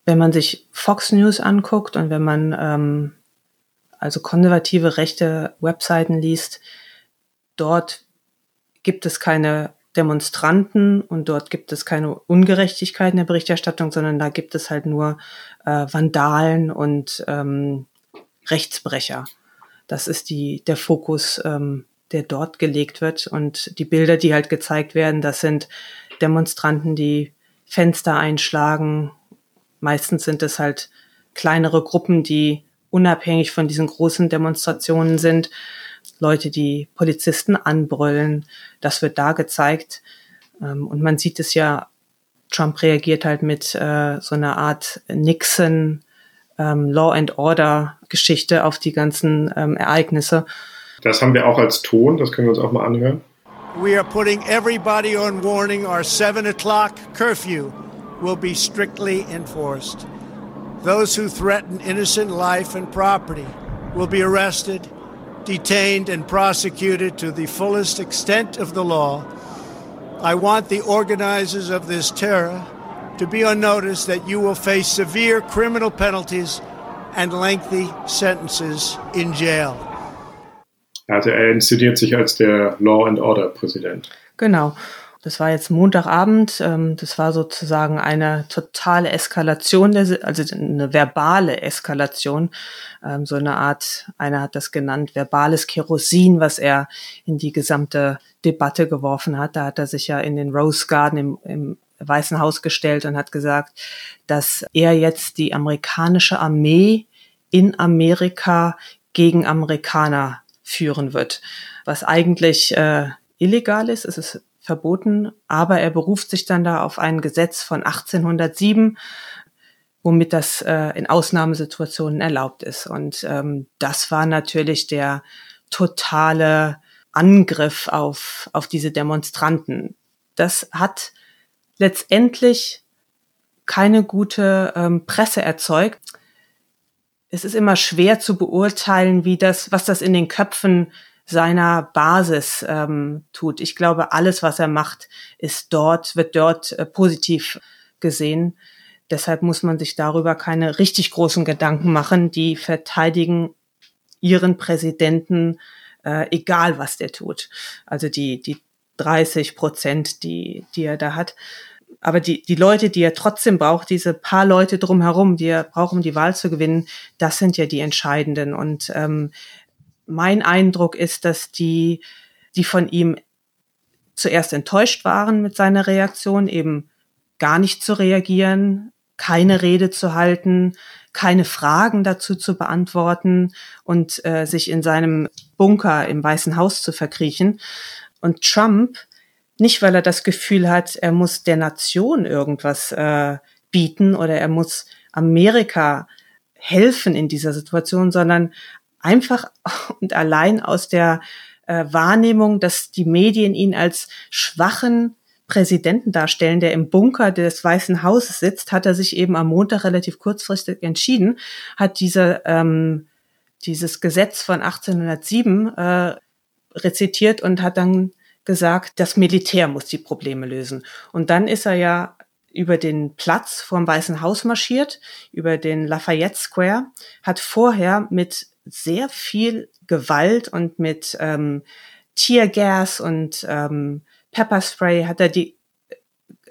Wenn man sich Fox News anguckt und wenn man ähm, also konservative rechte Webseiten liest, dort gibt es keine Demonstranten und dort gibt es keine Ungerechtigkeit in der Berichterstattung, sondern da gibt es halt nur äh, Vandalen und ähm, Rechtsbrecher. Das ist die, der Fokus, ähm, der dort gelegt wird. Und die Bilder, die halt gezeigt werden, das sind Demonstranten, die Fenster einschlagen. Meistens sind es halt kleinere Gruppen, die unabhängig von diesen großen Demonstrationen sind. Leute, die Polizisten anbrüllen. Das wird da gezeigt. Ähm, und man sieht es ja, Trump reagiert halt mit äh, so einer Art Nixon ähm, Law and Order Geschichte auf die ganzen ähm, Ereignisse. Das haben wir auch als Ton, das können wir uns auch mal anhören. We are putting everybody on warning. Our 7 o'clock curfew will be strictly enforced. Those who threaten innocent life and property will be arrested detained and prosecuted to the fullest extent of the law. I want the organizers of this terror to be on notice that you will face severe criminal penalties and lengthy sentences in jail. Also er inszeniert sich als der Law and Order Präsident. Genau. Das war jetzt Montagabend. Ähm, das war sozusagen eine totale Eskalation, also eine verbale Eskalation. Ähm, so eine Art, einer hat das genannt, verbales Kerosin, was er in die gesamte Debatte geworfen hat. Da hat er sich ja in den Rose Garden im, im Weißen Haus gestellt und hat gesagt, dass er jetzt die amerikanische Armee in Amerika gegen Amerikaner führen wird, was eigentlich äh, illegal ist. Es ist verboten, aber er beruft sich dann da auf ein Gesetz von 1807, womit das äh, in Ausnahmesituationen erlaubt ist. Und ähm, das war natürlich der totale Angriff auf, auf diese Demonstranten. Das hat letztendlich keine gute ähm, Presse erzeugt. Es ist immer schwer zu beurteilen, wie das, was das in den Köpfen seiner Basis ähm, tut. Ich glaube, alles, was er macht, ist dort, wird dort äh, positiv gesehen. Deshalb muss man sich darüber keine richtig großen Gedanken machen. Die verteidigen ihren Präsidenten, äh, egal was der tut. Also die, die 30 Prozent, die, die er da hat. Aber die, die Leute, die er trotzdem braucht, diese paar Leute drumherum, die er braucht, um die Wahl zu gewinnen, das sind ja die entscheidenden. Und ähm, mein Eindruck ist, dass die, die von ihm zuerst enttäuscht waren mit seiner Reaktion, eben gar nicht zu reagieren, keine Rede zu halten, keine Fragen dazu zu beantworten und äh, sich in seinem Bunker im Weißen Haus zu verkriechen. Und Trump nicht, weil er das Gefühl hat, er muss der Nation irgendwas äh, bieten oder er muss Amerika helfen in dieser Situation, sondern einfach und allein aus der äh, Wahrnehmung, dass die Medien ihn als schwachen Präsidenten darstellen, der im Bunker des Weißen Hauses sitzt, hat er sich eben am Montag relativ kurzfristig entschieden, hat diese, ähm, dieses Gesetz von 1807 äh, rezitiert und hat dann gesagt, das Militär muss die Probleme lösen. Und dann ist er ja über den Platz vorm Weißen Haus marschiert, über den Lafayette Square, hat vorher mit sehr viel Gewalt und mit ähm, Teargas und ähm, Pepperspray hat er die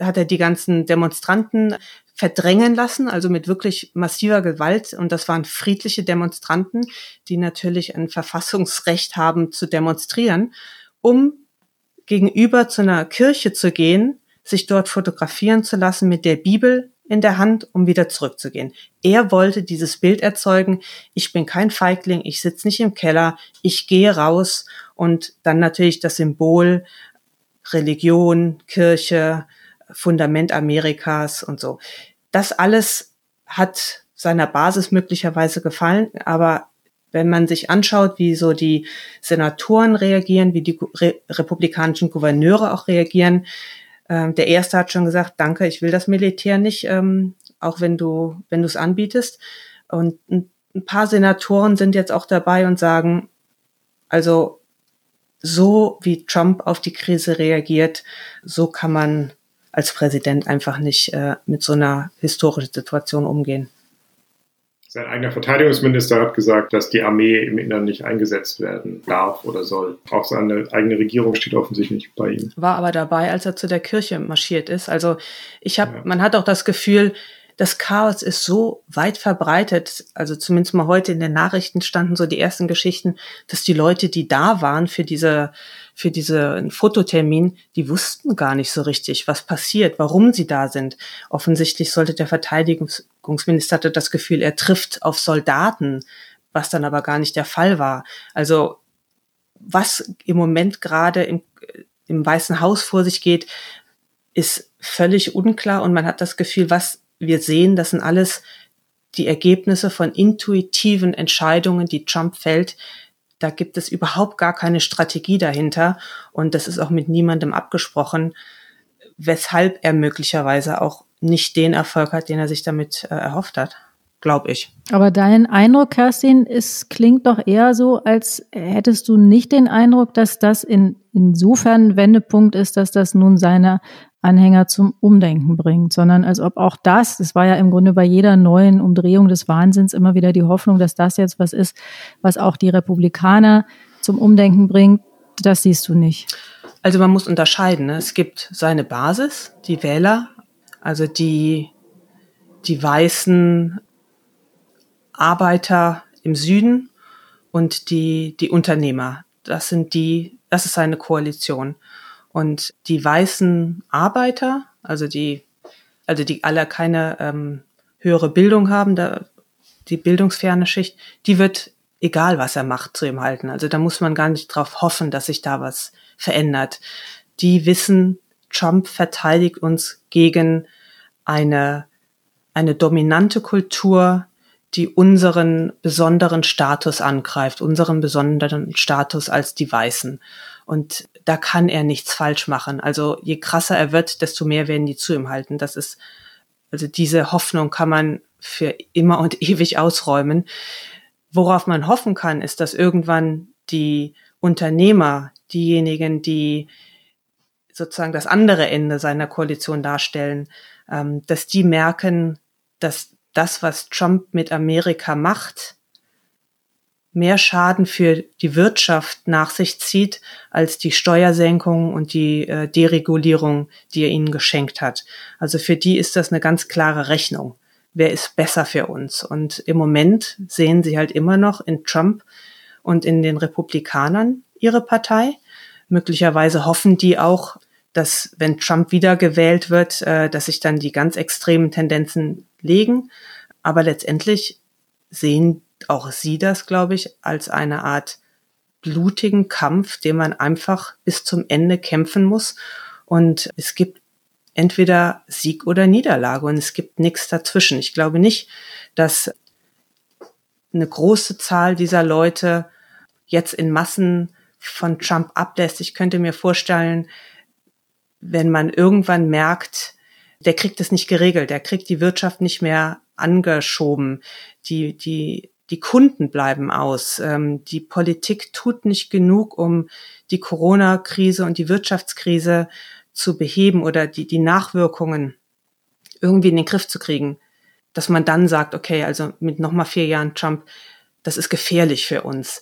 hat er die ganzen Demonstranten verdrängen lassen, also mit wirklich massiver Gewalt. Und das waren friedliche Demonstranten, die natürlich ein Verfassungsrecht haben zu demonstrieren, um gegenüber zu einer Kirche zu gehen, sich dort fotografieren zu lassen mit der Bibel in der Hand, um wieder zurückzugehen. Er wollte dieses Bild erzeugen, ich bin kein Feigling, ich sitze nicht im Keller, ich gehe raus und dann natürlich das Symbol Religion, Kirche, Fundament Amerikas und so. Das alles hat seiner Basis möglicherweise gefallen, aber wenn man sich anschaut, wie so die Senatoren reagieren, wie die Re republikanischen Gouverneure auch reagieren, ähm, der erste hat schon gesagt, danke, ich will das Militär nicht, ähm, auch wenn du, wenn du es anbietest. Und ein, ein paar Senatoren sind jetzt auch dabei und sagen, also so wie Trump auf die Krise reagiert, so kann man als Präsident einfach nicht äh, mit so einer historischen Situation umgehen. Sein eigener Verteidigungsminister hat gesagt, dass die Armee im Innern nicht eingesetzt werden darf oder soll. Auch seine eigene Regierung steht offensichtlich bei ihm. War aber dabei, als er zu der Kirche marschiert ist. Also ich habe, ja. man hat auch das Gefühl, das Chaos ist so weit verbreitet, also zumindest mal heute in den Nachrichten standen so die ersten Geschichten, dass die Leute, die da waren für diese, für diese Fototermin, die wussten gar nicht so richtig, was passiert, warum sie da sind. Offensichtlich sollte der Verteidigungsminister hatte das Gefühl, er trifft auf Soldaten, was dann aber gar nicht der Fall war. Also was im Moment gerade im, im Weißen Haus vor sich geht, ist völlig unklar und man hat das Gefühl, was wir sehen, das sind alles die Ergebnisse von intuitiven Entscheidungen, die Trump fällt. Da gibt es überhaupt gar keine Strategie dahinter und das ist auch mit niemandem abgesprochen, weshalb er möglicherweise auch nicht den Erfolg hat, den er sich damit äh, erhofft hat glaube ich. Aber dein Eindruck, Kerstin, es klingt doch eher so, als hättest du nicht den Eindruck, dass das in, insofern Wendepunkt ist, dass das nun seine Anhänger zum Umdenken bringt, sondern als ob auch das, das war ja im Grunde bei jeder neuen Umdrehung des Wahnsinns immer wieder die Hoffnung, dass das jetzt was ist, was auch die Republikaner zum Umdenken bringt, das siehst du nicht. Also man muss unterscheiden. Ne? Es gibt seine Basis, die Wähler, also die, die weißen Arbeiter im Süden und die, die Unternehmer. Das sind die, das ist seine Koalition. Und die weißen Arbeiter, also die, also die alle keine ähm, höhere Bildung haben, da, die bildungsferne Schicht, die wird, egal was er macht, zu ihm halten. Also da muss man gar nicht drauf hoffen, dass sich da was verändert. Die wissen, Trump verteidigt uns gegen eine, eine dominante Kultur, die unseren besonderen Status angreift, unseren besonderen Status als die Weißen. Und da kann er nichts falsch machen. Also je krasser er wird, desto mehr werden die zu ihm halten. Das ist, also diese Hoffnung kann man für immer und ewig ausräumen. Worauf man hoffen kann, ist, dass irgendwann die Unternehmer, diejenigen, die sozusagen das andere Ende seiner Koalition darstellen, ähm, dass die merken, dass das, was Trump mit Amerika macht, mehr Schaden für die Wirtschaft nach sich zieht als die Steuersenkung und die äh, Deregulierung, die er ihnen geschenkt hat. Also für die ist das eine ganz klare Rechnung. Wer ist besser für uns? Und im Moment sehen sie halt immer noch in Trump und in den Republikanern ihre Partei. Möglicherweise hoffen die auch, dass wenn Trump wiedergewählt wird, äh, dass sich dann die ganz extremen Tendenzen legen. Aber letztendlich sehen auch Sie das, glaube ich, als eine Art blutigen Kampf, den man einfach bis zum Ende kämpfen muss. Und es gibt entweder Sieg oder Niederlage und es gibt nichts dazwischen. Ich glaube nicht, dass eine große Zahl dieser Leute jetzt in Massen von Trump ablässt. Ich könnte mir vorstellen, wenn man irgendwann merkt, der kriegt es nicht geregelt, der kriegt die Wirtschaft nicht mehr angeschoben, die, die, die Kunden bleiben aus, ähm, die Politik tut nicht genug, um die Corona-Krise und die Wirtschaftskrise zu beheben oder die, die Nachwirkungen irgendwie in den Griff zu kriegen, dass man dann sagt, okay, also mit nochmal vier Jahren Trump, das ist gefährlich für uns.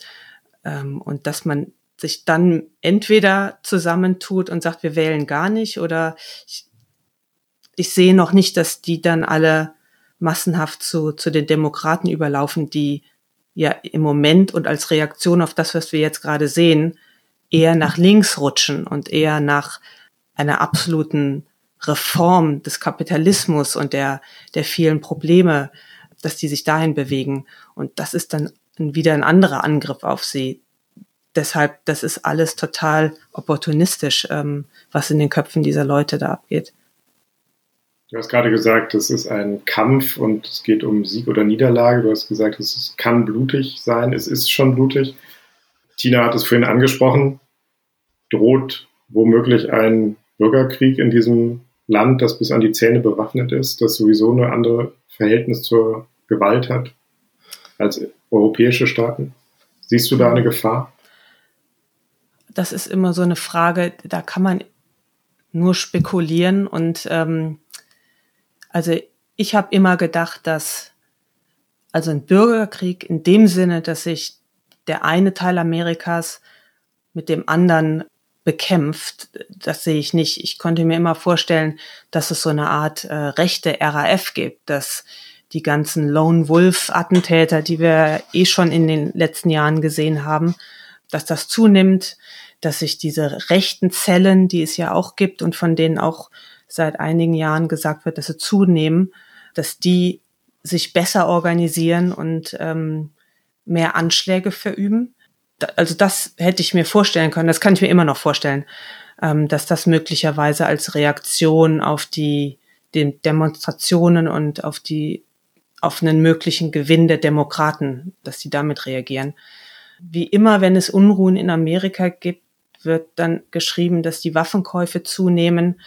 Ähm, und dass man sich dann entweder zusammentut und sagt, wir wählen gar nicht oder ich, ich sehe noch nicht, dass die dann alle massenhaft zu, zu den Demokraten überlaufen, die ja im Moment und als Reaktion auf das, was wir jetzt gerade sehen, eher nach links rutschen und eher nach einer absoluten Reform des Kapitalismus und der, der vielen Probleme, dass die sich dahin bewegen. Und das ist dann wieder ein anderer Angriff auf sie. Deshalb, das ist alles total opportunistisch, ähm, was in den Köpfen dieser Leute da abgeht. Du hast gerade gesagt, es ist ein Kampf und es geht um Sieg oder Niederlage. Du hast gesagt, es kann blutig sein. Es ist schon blutig. Tina hat es vorhin angesprochen. Droht womöglich ein Bürgerkrieg in diesem Land, das bis an die Zähne bewaffnet ist, das sowieso eine andere Verhältnis zur Gewalt hat als europäische Staaten? Siehst du da eine Gefahr? Das ist immer so eine Frage, da kann man nur spekulieren und ähm, also ich habe immer gedacht, dass also ein Bürgerkrieg in dem Sinne, dass sich der eine Teil Amerikas mit dem anderen bekämpft, das sehe ich nicht. Ich konnte mir immer vorstellen, dass es so eine Art äh, rechte RAF gibt, dass die ganzen Lone Wolf Attentäter, die wir eh schon in den letzten Jahren gesehen haben, dass das zunimmt, dass sich diese rechten Zellen, die es ja auch gibt und von denen auch seit einigen Jahren gesagt wird, dass sie zunehmen, dass die sich besser organisieren und ähm, mehr Anschläge verüben. Da, also das hätte ich mir vorstellen können, das kann ich mir immer noch vorstellen, ähm, dass das möglicherweise als Reaktion auf die, die Demonstrationen und auf die auf einen möglichen Gewinn der Demokraten, dass sie damit reagieren. Wie immer, wenn es Unruhen in Amerika gibt, wird dann geschrieben, dass die Waffenkäufe zunehmen.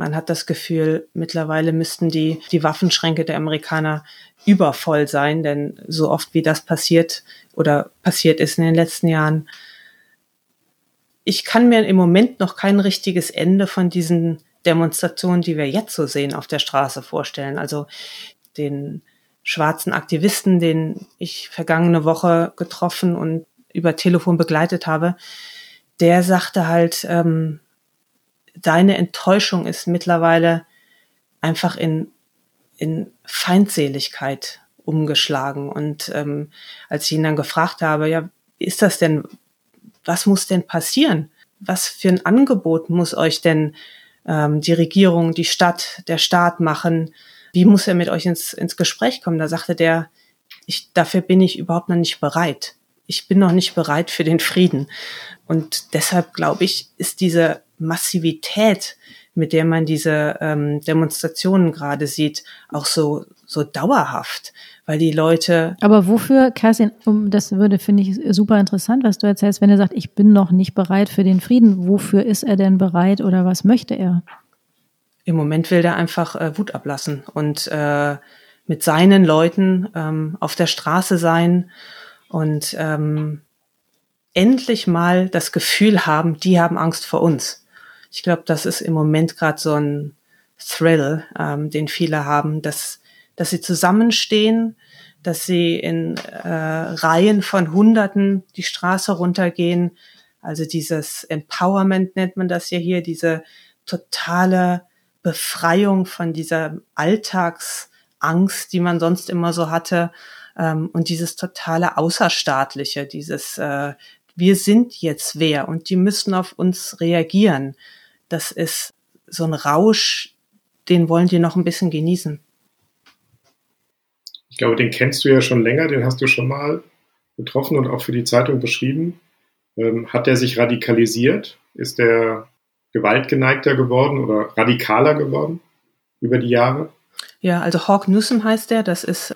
Man hat das Gefühl, mittlerweile müssten die, die Waffenschränke der Amerikaner übervoll sein, denn so oft wie das passiert oder passiert ist in den letzten Jahren, ich kann mir im Moment noch kein richtiges Ende von diesen Demonstrationen, die wir jetzt so sehen, auf der Straße vorstellen. Also den schwarzen Aktivisten, den ich vergangene Woche getroffen und über Telefon begleitet habe, der sagte halt, ähm, deine Enttäuschung ist mittlerweile einfach in, in Feindseligkeit umgeschlagen. Und ähm, als ich ihn dann gefragt habe, ja, ist das denn, was muss denn passieren? Was für ein Angebot muss euch denn ähm, die Regierung, die Stadt, der Staat machen? Wie muss er mit euch ins, ins Gespräch kommen? Da sagte der, ich, dafür bin ich überhaupt noch nicht bereit. Ich bin noch nicht bereit für den Frieden. Und deshalb glaube ich, ist diese Massivität, mit der man diese ähm, Demonstrationen gerade sieht, auch so, so dauerhaft, weil die Leute. Aber wofür, Kerstin, das würde, finde ich, super interessant, was du erzählst, wenn er sagt, ich bin noch nicht bereit für den Frieden. Wofür ist er denn bereit oder was möchte er? Im Moment will er einfach äh, Wut ablassen und äh, mit seinen Leuten ähm, auf der Straße sein und ähm, endlich mal das Gefühl haben, die haben Angst vor uns. Ich glaube, das ist im Moment gerade so ein Thrill, ähm, den viele haben, dass, dass sie zusammenstehen, dass sie in äh, Reihen von Hunderten die Straße runtergehen. Also dieses Empowerment nennt man das ja hier, diese totale Befreiung von dieser Alltagsangst, die man sonst immer so hatte. Ähm, und dieses totale Außerstaatliche, dieses äh, wir sind jetzt wer und die müssen auf uns reagieren das ist so ein Rausch, den wollen die noch ein bisschen genießen. Ich glaube, den kennst du ja schon länger, den hast du schon mal getroffen und auch für die Zeitung beschrieben. Ähm, hat der sich radikalisiert? Ist der gewaltgeneigter geworden oder radikaler geworden über die Jahre? Ja, also Hawk Newsom heißt der. Das ist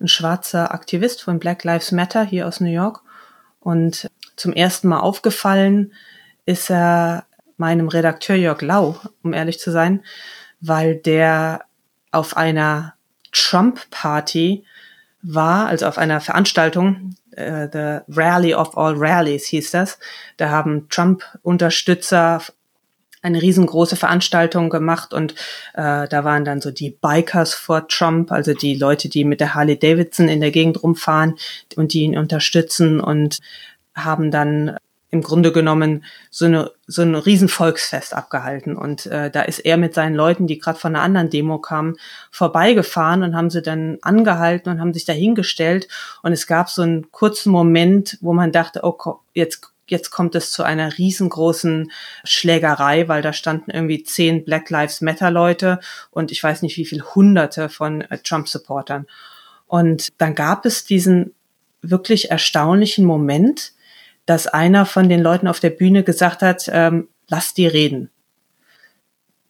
ein schwarzer Aktivist von Black Lives Matter hier aus New York. Und zum ersten Mal aufgefallen ist er meinem Redakteur Jörg Lau, um ehrlich zu sein, weil der auf einer Trump-Party war, also auf einer Veranstaltung, äh, The Rally of All Rallies hieß das. Da haben Trump-Unterstützer eine riesengroße Veranstaltung gemacht und äh, da waren dann so die Bikers for Trump, also die Leute, die mit der Harley Davidson in der Gegend rumfahren und die ihn unterstützen und haben dann im Grunde genommen so eine so ein Riesenvolksfest abgehalten und äh, da ist er mit seinen Leuten, die gerade von einer anderen Demo kamen, vorbeigefahren und haben sie dann angehalten und haben sich dahingestellt und es gab so einen kurzen Moment, wo man dachte, oh jetzt Jetzt kommt es zu einer riesengroßen Schlägerei, weil da standen irgendwie zehn Black Lives Matter Leute und ich weiß nicht wie viel Hunderte von äh, Trump-Supportern. Und dann gab es diesen wirklich erstaunlichen Moment, dass einer von den Leuten auf der Bühne gesagt hat, ähm, lass die reden.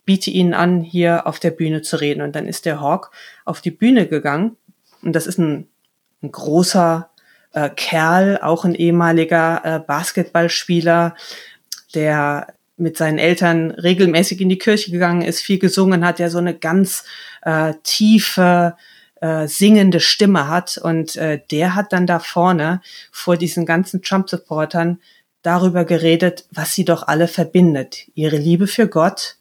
Biete ihnen an, hier auf der Bühne zu reden. Und dann ist der Hawk auf die Bühne gegangen. Und das ist ein, ein großer, äh, Kerl, auch ein ehemaliger äh, Basketballspieler, der mit seinen Eltern regelmäßig in die Kirche gegangen ist, viel gesungen hat, der so eine ganz äh, tiefe, äh, singende Stimme hat. Und äh, der hat dann da vorne vor diesen ganzen Trump-Supportern darüber geredet, was sie doch alle verbindet. Ihre Liebe für Gott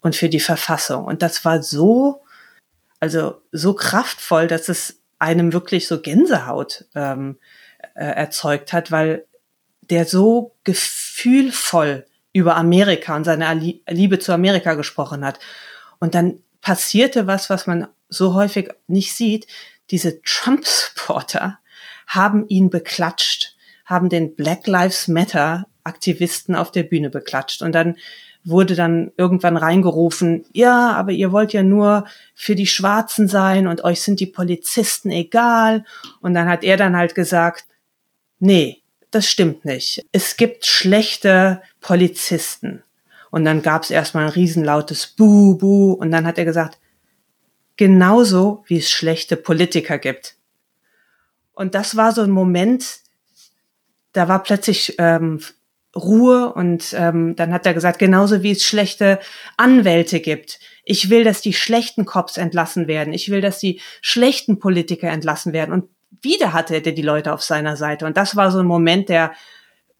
und für die Verfassung. Und das war so, also so kraftvoll, dass es einem wirklich so Gänsehaut ähm, äh, erzeugt hat, weil der so gefühlvoll über Amerika und seine Liebe zu Amerika gesprochen hat. Und dann passierte was, was man so häufig nicht sieht. Diese Trump-Supporter haben ihn beklatscht, haben den Black Lives Matter Aktivisten auf der Bühne beklatscht. Und dann wurde dann irgendwann reingerufen, ja, aber ihr wollt ja nur für die Schwarzen sein und euch sind die Polizisten egal. Und dann hat er dann halt gesagt, nee, das stimmt nicht. Es gibt schlechte Polizisten. Und dann gab es erstmal ein riesenlautes Buh, Buh. Und dann hat er gesagt, genauso wie es schlechte Politiker gibt. Und das war so ein Moment, da war plötzlich ähm, Ruhe und ähm, dann hat er gesagt, genauso wie es schlechte Anwälte gibt. Ich will, dass die schlechten Cops entlassen werden. Ich will, dass die schlechten Politiker entlassen werden. Und wieder hatte er die Leute auf seiner Seite. Und das war so ein Moment, der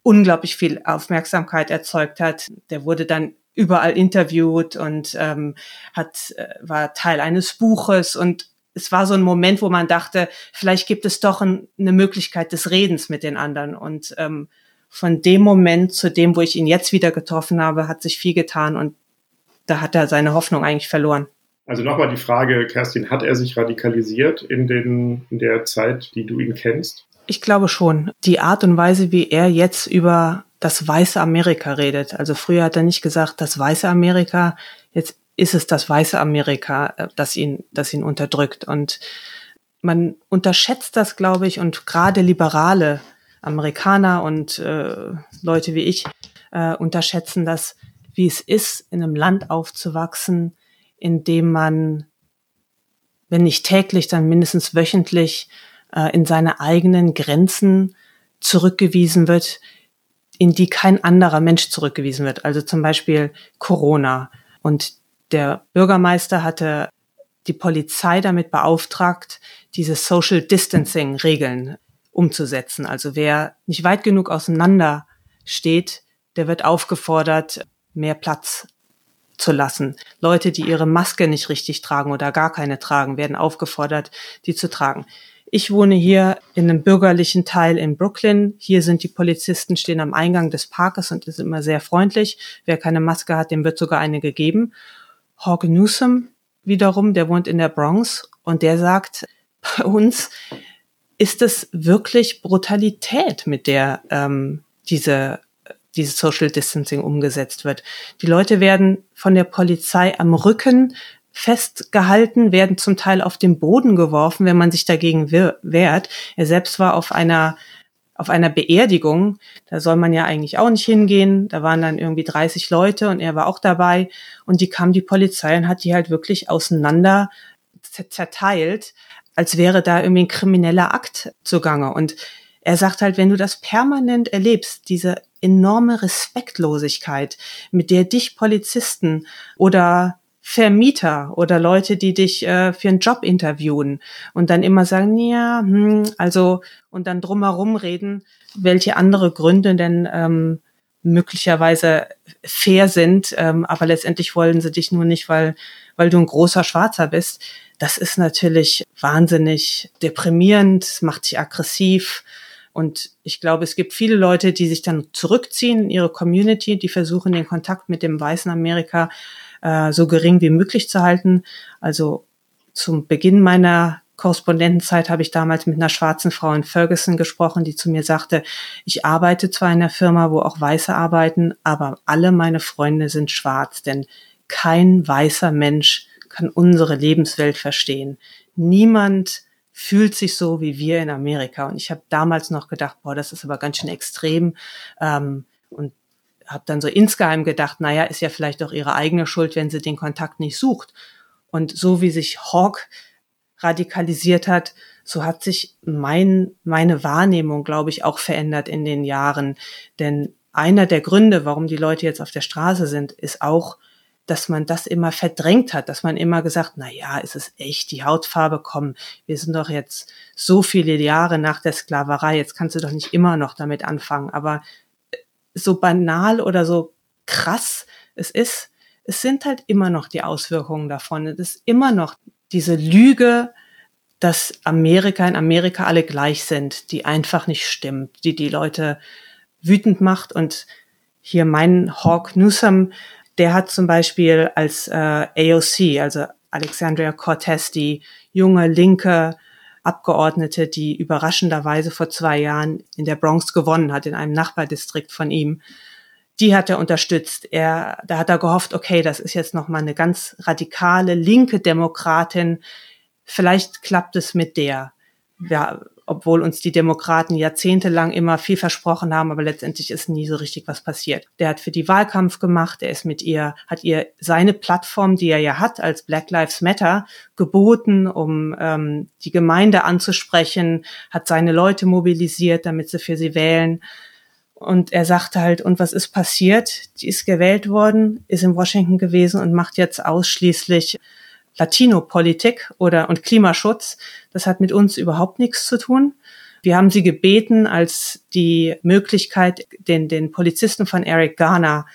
unglaublich viel Aufmerksamkeit erzeugt hat. Der wurde dann überall interviewt und ähm, hat äh, war Teil eines Buches und es war so ein Moment, wo man dachte, vielleicht gibt es doch ein, eine Möglichkeit des Redens mit den anderen und ähm, von dem Moment zu dem, wo ich ihn jetzt wieder getroffen habe, hat sich viel getan und da hat er seine Hoffnung eigentlich verloren. Also nochmal die Frage, Kerstin, hat er sich radikalisiert in, den, in der Zeit, die du ihn kennst? Ich glaube schon. Die Art und Weise, wie er jetzt über das weiße Amerika redet. Also früher hat er nicht gesagt, das weiße Amerika, jetzt ist es das weiße Amerika, äh, das ihn, das ihn unterdrückt. Und man unterschätzt das, glaube ich, und gerade Liberale Amerikaner und äh, Leute wie ich äh, unterschätzen das, wie es ist, in einem Land aufzuwachsen, in dem man, wenn nicht täglich, dann mindestens wöchentlich äh, in seine eigenen Grenzen zurückgewiesen wird, in die kein anderer Mensch zurückgewiesen wird. Also zum Beispiel Corona. Und der Bürgermeister hatte die Polizei damit beauftragt, diese Social Distancing Regeln umzusetzen. Also wer nicht weit genug auseinander steht, der wird aufgefordert, mehr Platz zu lassen. Leute, die ihre Maske nicht richtig tragen oder gar keine tragen, werden aufgefordert, die zu tragen. Ich wohne hier in einem bürgerlichen Teil in Brooklyn. Hier sind die Polizisten, stehen am Eingang des Parkes und ist immer sehr freundlich. Wer keine Maske hat, dem wird sogar eine gegeben. Hawk Newsom wiederum, der wohnt in der Bronx und der sagt, bei uns ist es wirklich Brutalität, mit der ähm, diese dieses Social Distancing umgesetzt wird. Die Leute werden von der Polizei am Rücken festgehalten, werden zum Teil auf den Boden geworfen, wenn man sich dagegen wehrt. Er selbst war auf einer auf einer Beerdigung, da soll man ja eigentlich auch nicht hingehen. Da waren dann irgendwie 30 Leute und er war auch dabei. Und die kam die Polizei und hat die halt wirklich auseinander zerteilt, als wäre da irgendwie ein krimineller Akt zugange. Und er sagt halt, wenn du das permanent erlebst, diese enorme Respektlosigkeit, mit der dich Polizisten oder Vermieter oder Leute, die dich äh, für einen Job interviewen und dann immer sagen, ja, hm, also und dann drumherum reden, welche andere Gründe denn ähm, möglicherweise fair sind, ähm, aber letztendlich wollen sie dich nur nicht, weil weil du ein großer Schwarzer bist. Das ist natürlich wahnsinnig deprimierend, macht dich aggressiv. Und ich glaube, es gibt viele Leute, die sich dann zurückziehen in ihre Community, die versuchen, den Kontakt mit dem weißen Amerika äh, so gering wie möglich zu halten. Also zum Beginn meiner Korrespondentenzeit habe ich damals mit einer schwarzen Frau in Ferguson gesprochen, die zu mir sagte, ich arbeite zwar in einer Firma, wo auch Weiße arbeiten, aber alle meine Freunde sind schwarz, denn kein weißer Mensch kann unsere Lebenswelt verstehen. Niemand fühlt sich so wie wir in Amerika. Und ich habe damals noch gedacht, boah, das ist aber ganz schön extrem. Ähm, und habe dann so insgeheim gedacht, naja, ist ja vielleicht doch ihre eigene Schuld, wenn sie den Kontakt nicht sucht. Und so wie sich Hawk radikalisiert hat, so hat sich mein, meine Wahrnehmung, glaube ich, auch verändert in den Jahren. Denn einer der Gründe, warum die Leute jetzt auf der Straße sind, ist auch, dass man das immer verdrängt hat, dass man immer gesagt, na ja, ist es echt die Hautfarbe, komm, wir sind doch jetzt so viele Jahre nach der Sklaverei, jetzt kannst du doch nicht immer noch damit anfangen. Aber so banal oder so krass es ist, es sind halt immer noch die Auswirkungen davon. Es ist immer noch diese Lüge, dass Amerika in Amerika alle gleich sind, die einfach nicht stimmt, die die Leute wütend macht. Und hier mein Hawk Newsom, der hat zum Beispiel als äh, AOC, also Alexandria Cortez, die junge linke Abgeordnete, die überraschenderweise vor zwei Jahren in der Bronx gewonnen hat, in einem Nachbardistrikt von ihm. Die hat er unterstützt. Er, da hat er gehofft, okay, das ist jetzt noch mal eine ganz radikale linke Demokratin. Vielleicht klappt es mit der. Ja, obwohl uns die Demokraten jahrzehntelang immer viel versprochen haben, aber letztendlich ist nie so richtig was passiert. Der hat für die Wahlkampf gemacht, er ist mit ihr, hat ihr seine Plattform, die er ja hat als Black Lives Matter, geboten, um ähm, die Gemeinde anzusprechen, hat seine Leute mobilisiert, damit sie für sie wählen. Und er sagte halt, und was ist passiert? Die ist gewählt worden, ist in Washington gewesen und macht jetzt ausschließlich Latino-Politik oder und Klimaschutz. Das hat mit uns überhaupt nichts zu tun. Wir haben sie gebeten, als die Möglichkeit, den, den Polizisten von Eric Garner,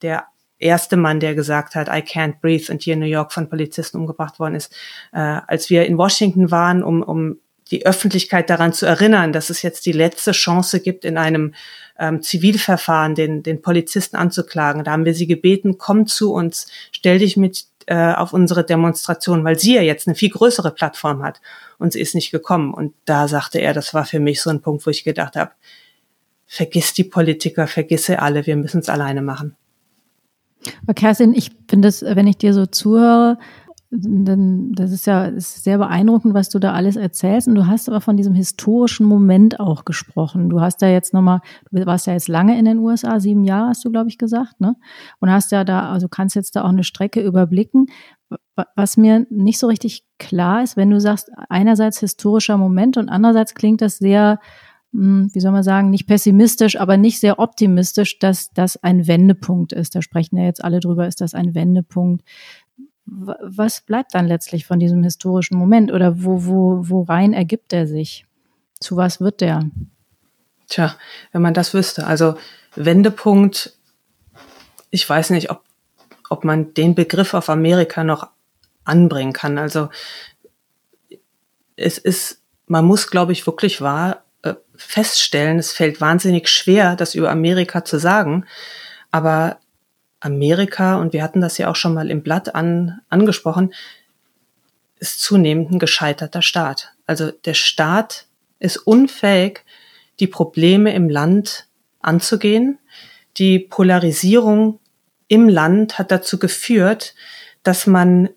der erste Mann, der gesagt hat, I can't breathe und hier in New York von Polizisten umgebracht worden ist, äh, als wir in Washington waren, um, um die Öffentlichkeit daran zu erinnern, dass es jetzt die letzte Chance gibt, in einem ähm, Zivilverfahren den, den Polizisten anzuklagen. Da haben wir sie gebeten, komm zu uns, stell dich mit äh, auf unsere Demonstration, weil sie ja jetzt eine viel größere Plattform hat und sie ist nicht gekommen. Und da sagte er, das war für mich so ein Punkt, wo ich gedacht habe, vergiss die Politiker, vergiss sie alle, wir müssen es alleine machen. Kerstin, ich finde es, wenn ich dir so zuhöre, denn das ist ja ist sehr beeindruckend, was du da alles erzählst. Und du hast aber von diesem historischen Moment auch gesprochen. Du hast ja jetzt nochmal, du warst ja jetzt lange in den USA, sieben Jahre hast du, glaube ich, gesagt, ne? Und hast ja da, also kannst jetzt da auch eine Strecke überblicken. Was mir nicht so richtig klar ist, wenn du sagst, einerseits historischer Moment und andererseits klingt das sehr, hm, wie soll man sagen, nicht pessimistisch, aber nicht sehr optimistisch, dass das ein Wendepunkt ist. Da sprechen ja jetzt alle drüber, ist das ein Wendepunkt was bleibt dann letztlich von diesem historischen Moment oder wo, wo, wo rein ergibt er sich? Zu was wird der? Tja, wenn man das wüsste. Also Wendepunkt, ich weiß nicht, ob, ob man den Begriff auf Amerika noch anbringen kann. Also es ist, man muss, glaube ich, wirklich wahr äh, feststellen, es fällt wahnsinnig schwer, das über Amerika zu sagen. Aber Amerika, und wir hatten das ja auch schon mal im Blatt an, angesprochen, ist zunehmend ein gescheiterter Staat. Also der Staat ist unfähig, die Probleme im Land anzugehen. Die Polarisierung im Land hat dazu geführt, dass man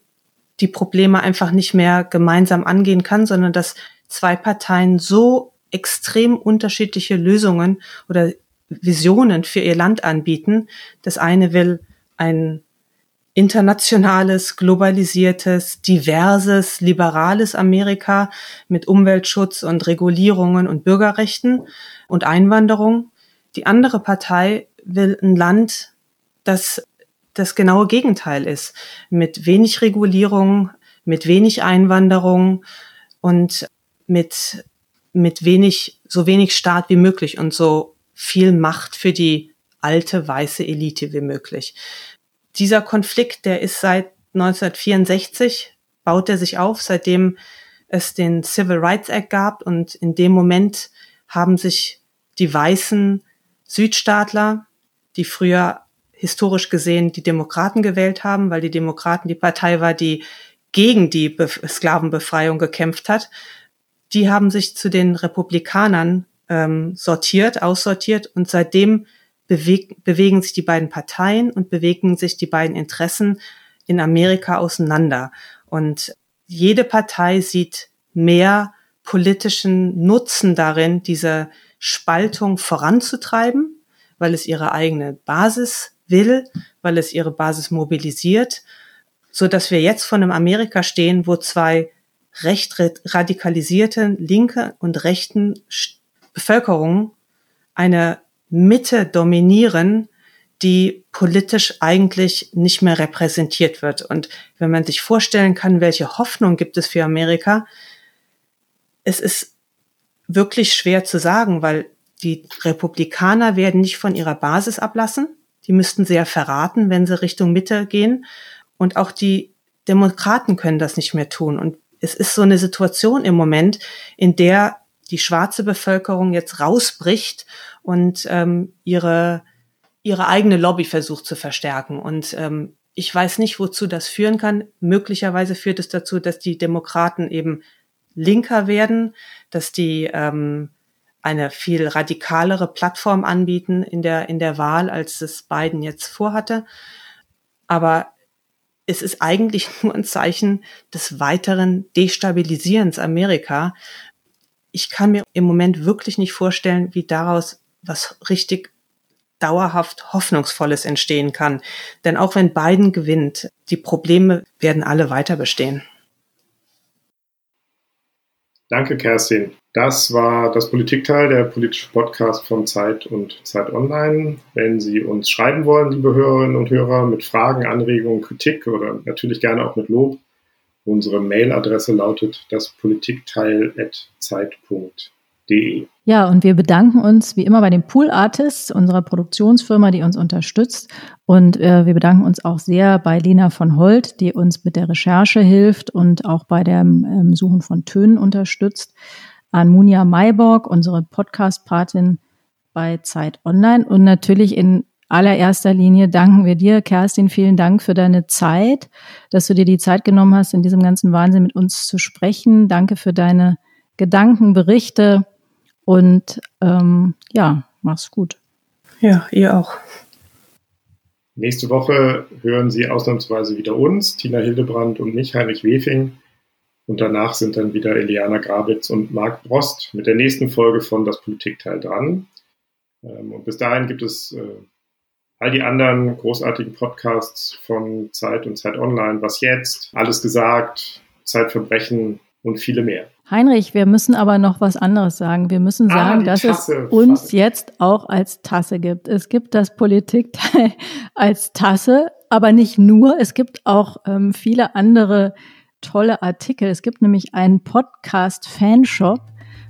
die Probleme einfach nicht mehr gemeinsam angehen kann, sondern dass zwei Parteien so extrem unterschiedliche Lösungen oder Visionen für ihr Land anbieten. Das eine will ein internationales, globalisiertes, diverses, liberales Amerika mit Umweltschutz und Regulierungen und Bürgerrechten und Einwanderung. Die andere Partei will ein Land, das das genaue Gegenteil ist, mit wenig Regulierung, mit wenig Einwanderung und mit, mit wenig, so wenig Staat wie möglich und so viel Macht für die alte weiße Elite wie möglich. Dieser Konflikt, der ist seit 1964, baut er sich auf, seitdem es den Civil Rights Act gab und in dem Moment haben sich die weißen Südstaatler, die früher historisch gesehen die Demokraten gewählt haben, weil die Demokraten die Partei war, die gegen die Be Sklavenbefreiung gekämpft hat, die haben sich zu den Republikanern ähm, sortiert, aussortiert und seitdem beweg bewegen sich die beiden Parteien und bewegen sich die beiden Interessen in Amerika auseinander. Und jede Partei sieht mehr politischen Nutzen darin, diese Spaltung voranzutreiben, weil es ihre eigene Basis will, weil es ihre Basis mobilisiert, so dass wir jetzt von einem Amerika stehen, wo zwei recht radikalisierte linke und rechten Bevölkerungen eine Mitte dominieren, die politisch eigentlich nicht mehr repräsentiert wird. Und wenn man sich vorstellen kann, welche Hoffnung gibt es für Amerika, es ist wirklich schwer zu sagen, weil die Republikaner werden nicht von ihrer Basis ablassen. Die müssten sehr verraten, wenn sie Richtung Mitte gehen. Und auch die Demokraten können das nicht mehr tun. Und es ist so eine Situation im Moment, in der die schwarze Bevölkerung jetzt rausbricht und ähm, ihre, ihre eigene Lobby versucht zu verstärken. Und ähm, ich weiß nicht, wozu das führen kann. Möglicherweise führt es dazu, dass die Demokraten eben linker werden, dass die ähm, eine viel radikalere Plattform anbieten in der, in der Wahl, als es Biden jetzt vorhatte. Aber es ist eigentlich nur ein Zeichen des weiteren Destabilisierens Amerika. Ich kann mir im Moment wirklich nicht vorstellen, wie daraus was richtig dauerhaft Hoffnungsvolles entstehen kann. Denn auch wenn Biden gewinnt, die Probleme werden alle weiter bestehen. Danke, Kerstin. Das war das Politikteil, der politische Podcast von Zeit und Zeit Online. Wenn Sie uns schreiben wollen, liebe Hörerinnen und Hörer, mit Fragen, Anregungen, Kritik oder natürlich gerne auch mit Lob, unsere Mailadresse lautet daspolitikteil.zeit.de. Ja, und wir bedanken uns wie immer bei den Pool Artists, unserer Produktionsfirma, die uns unterstützt. Und äh, wir bedanken uns auch sehr bei Lena von Holt, die uns mit der Recherche hilft und auch bei dem ähm, Suchen von Tönen unterstützt. An Munja Mayborg, unsere Podcast-Patin bei Zeit Online. Und natürlich in allererster Linie danken wir dir, Kerstin. Vielen Dank für deine Zeit, dass du dir die Zeit genommen hast, in diesem ganzen Wahnsinn mit uns zu sprechen. Danke für deine Gedanken, Berichte und ähm, ja, mach's gut. Ja, ihr auch. Nächste Woche hören Sie ausnahmsweise wieder uns, Tina Hildebrand und mich, Heinrich Wefing. Und danach sind dann wieder Eliana Grabitz und Marc Brost mit der nächsten Folge von Das Politikteil dran. Ähm, und bis dahin gibt es äh, all die anderen großartigen Podcasts von Zeit und Zeit Online. Was jetzt? Alles gesagt, Zeitverbrechen und viele mehr. Heinrich, wir müssen aber noch was anderes sagen. Wir müssen ah, sagen, ah, dass Tasse. es uns jetzt auch als Tasse gibt. Es gibt das Politikteil als Tasse, aber nicht nur. Es gibt auch ähm, viele andere tolle Artikel. Es gibt nämlich einen Podcast-Fanshop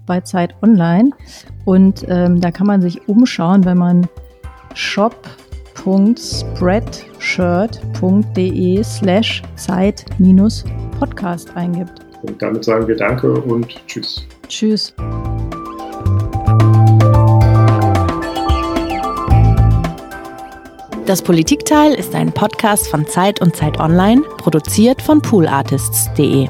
bei Zeit Online und ähm, da kann man sich umschauen, wenn man shop.spreadshirt.de slash Zeit-Podcast eingibt. Und damit sagen wir Danke und Tschüss. Tschüss. Das Politikteil ist ein Podcast von Zeit und Zeit Online, produziert von poolartists.de.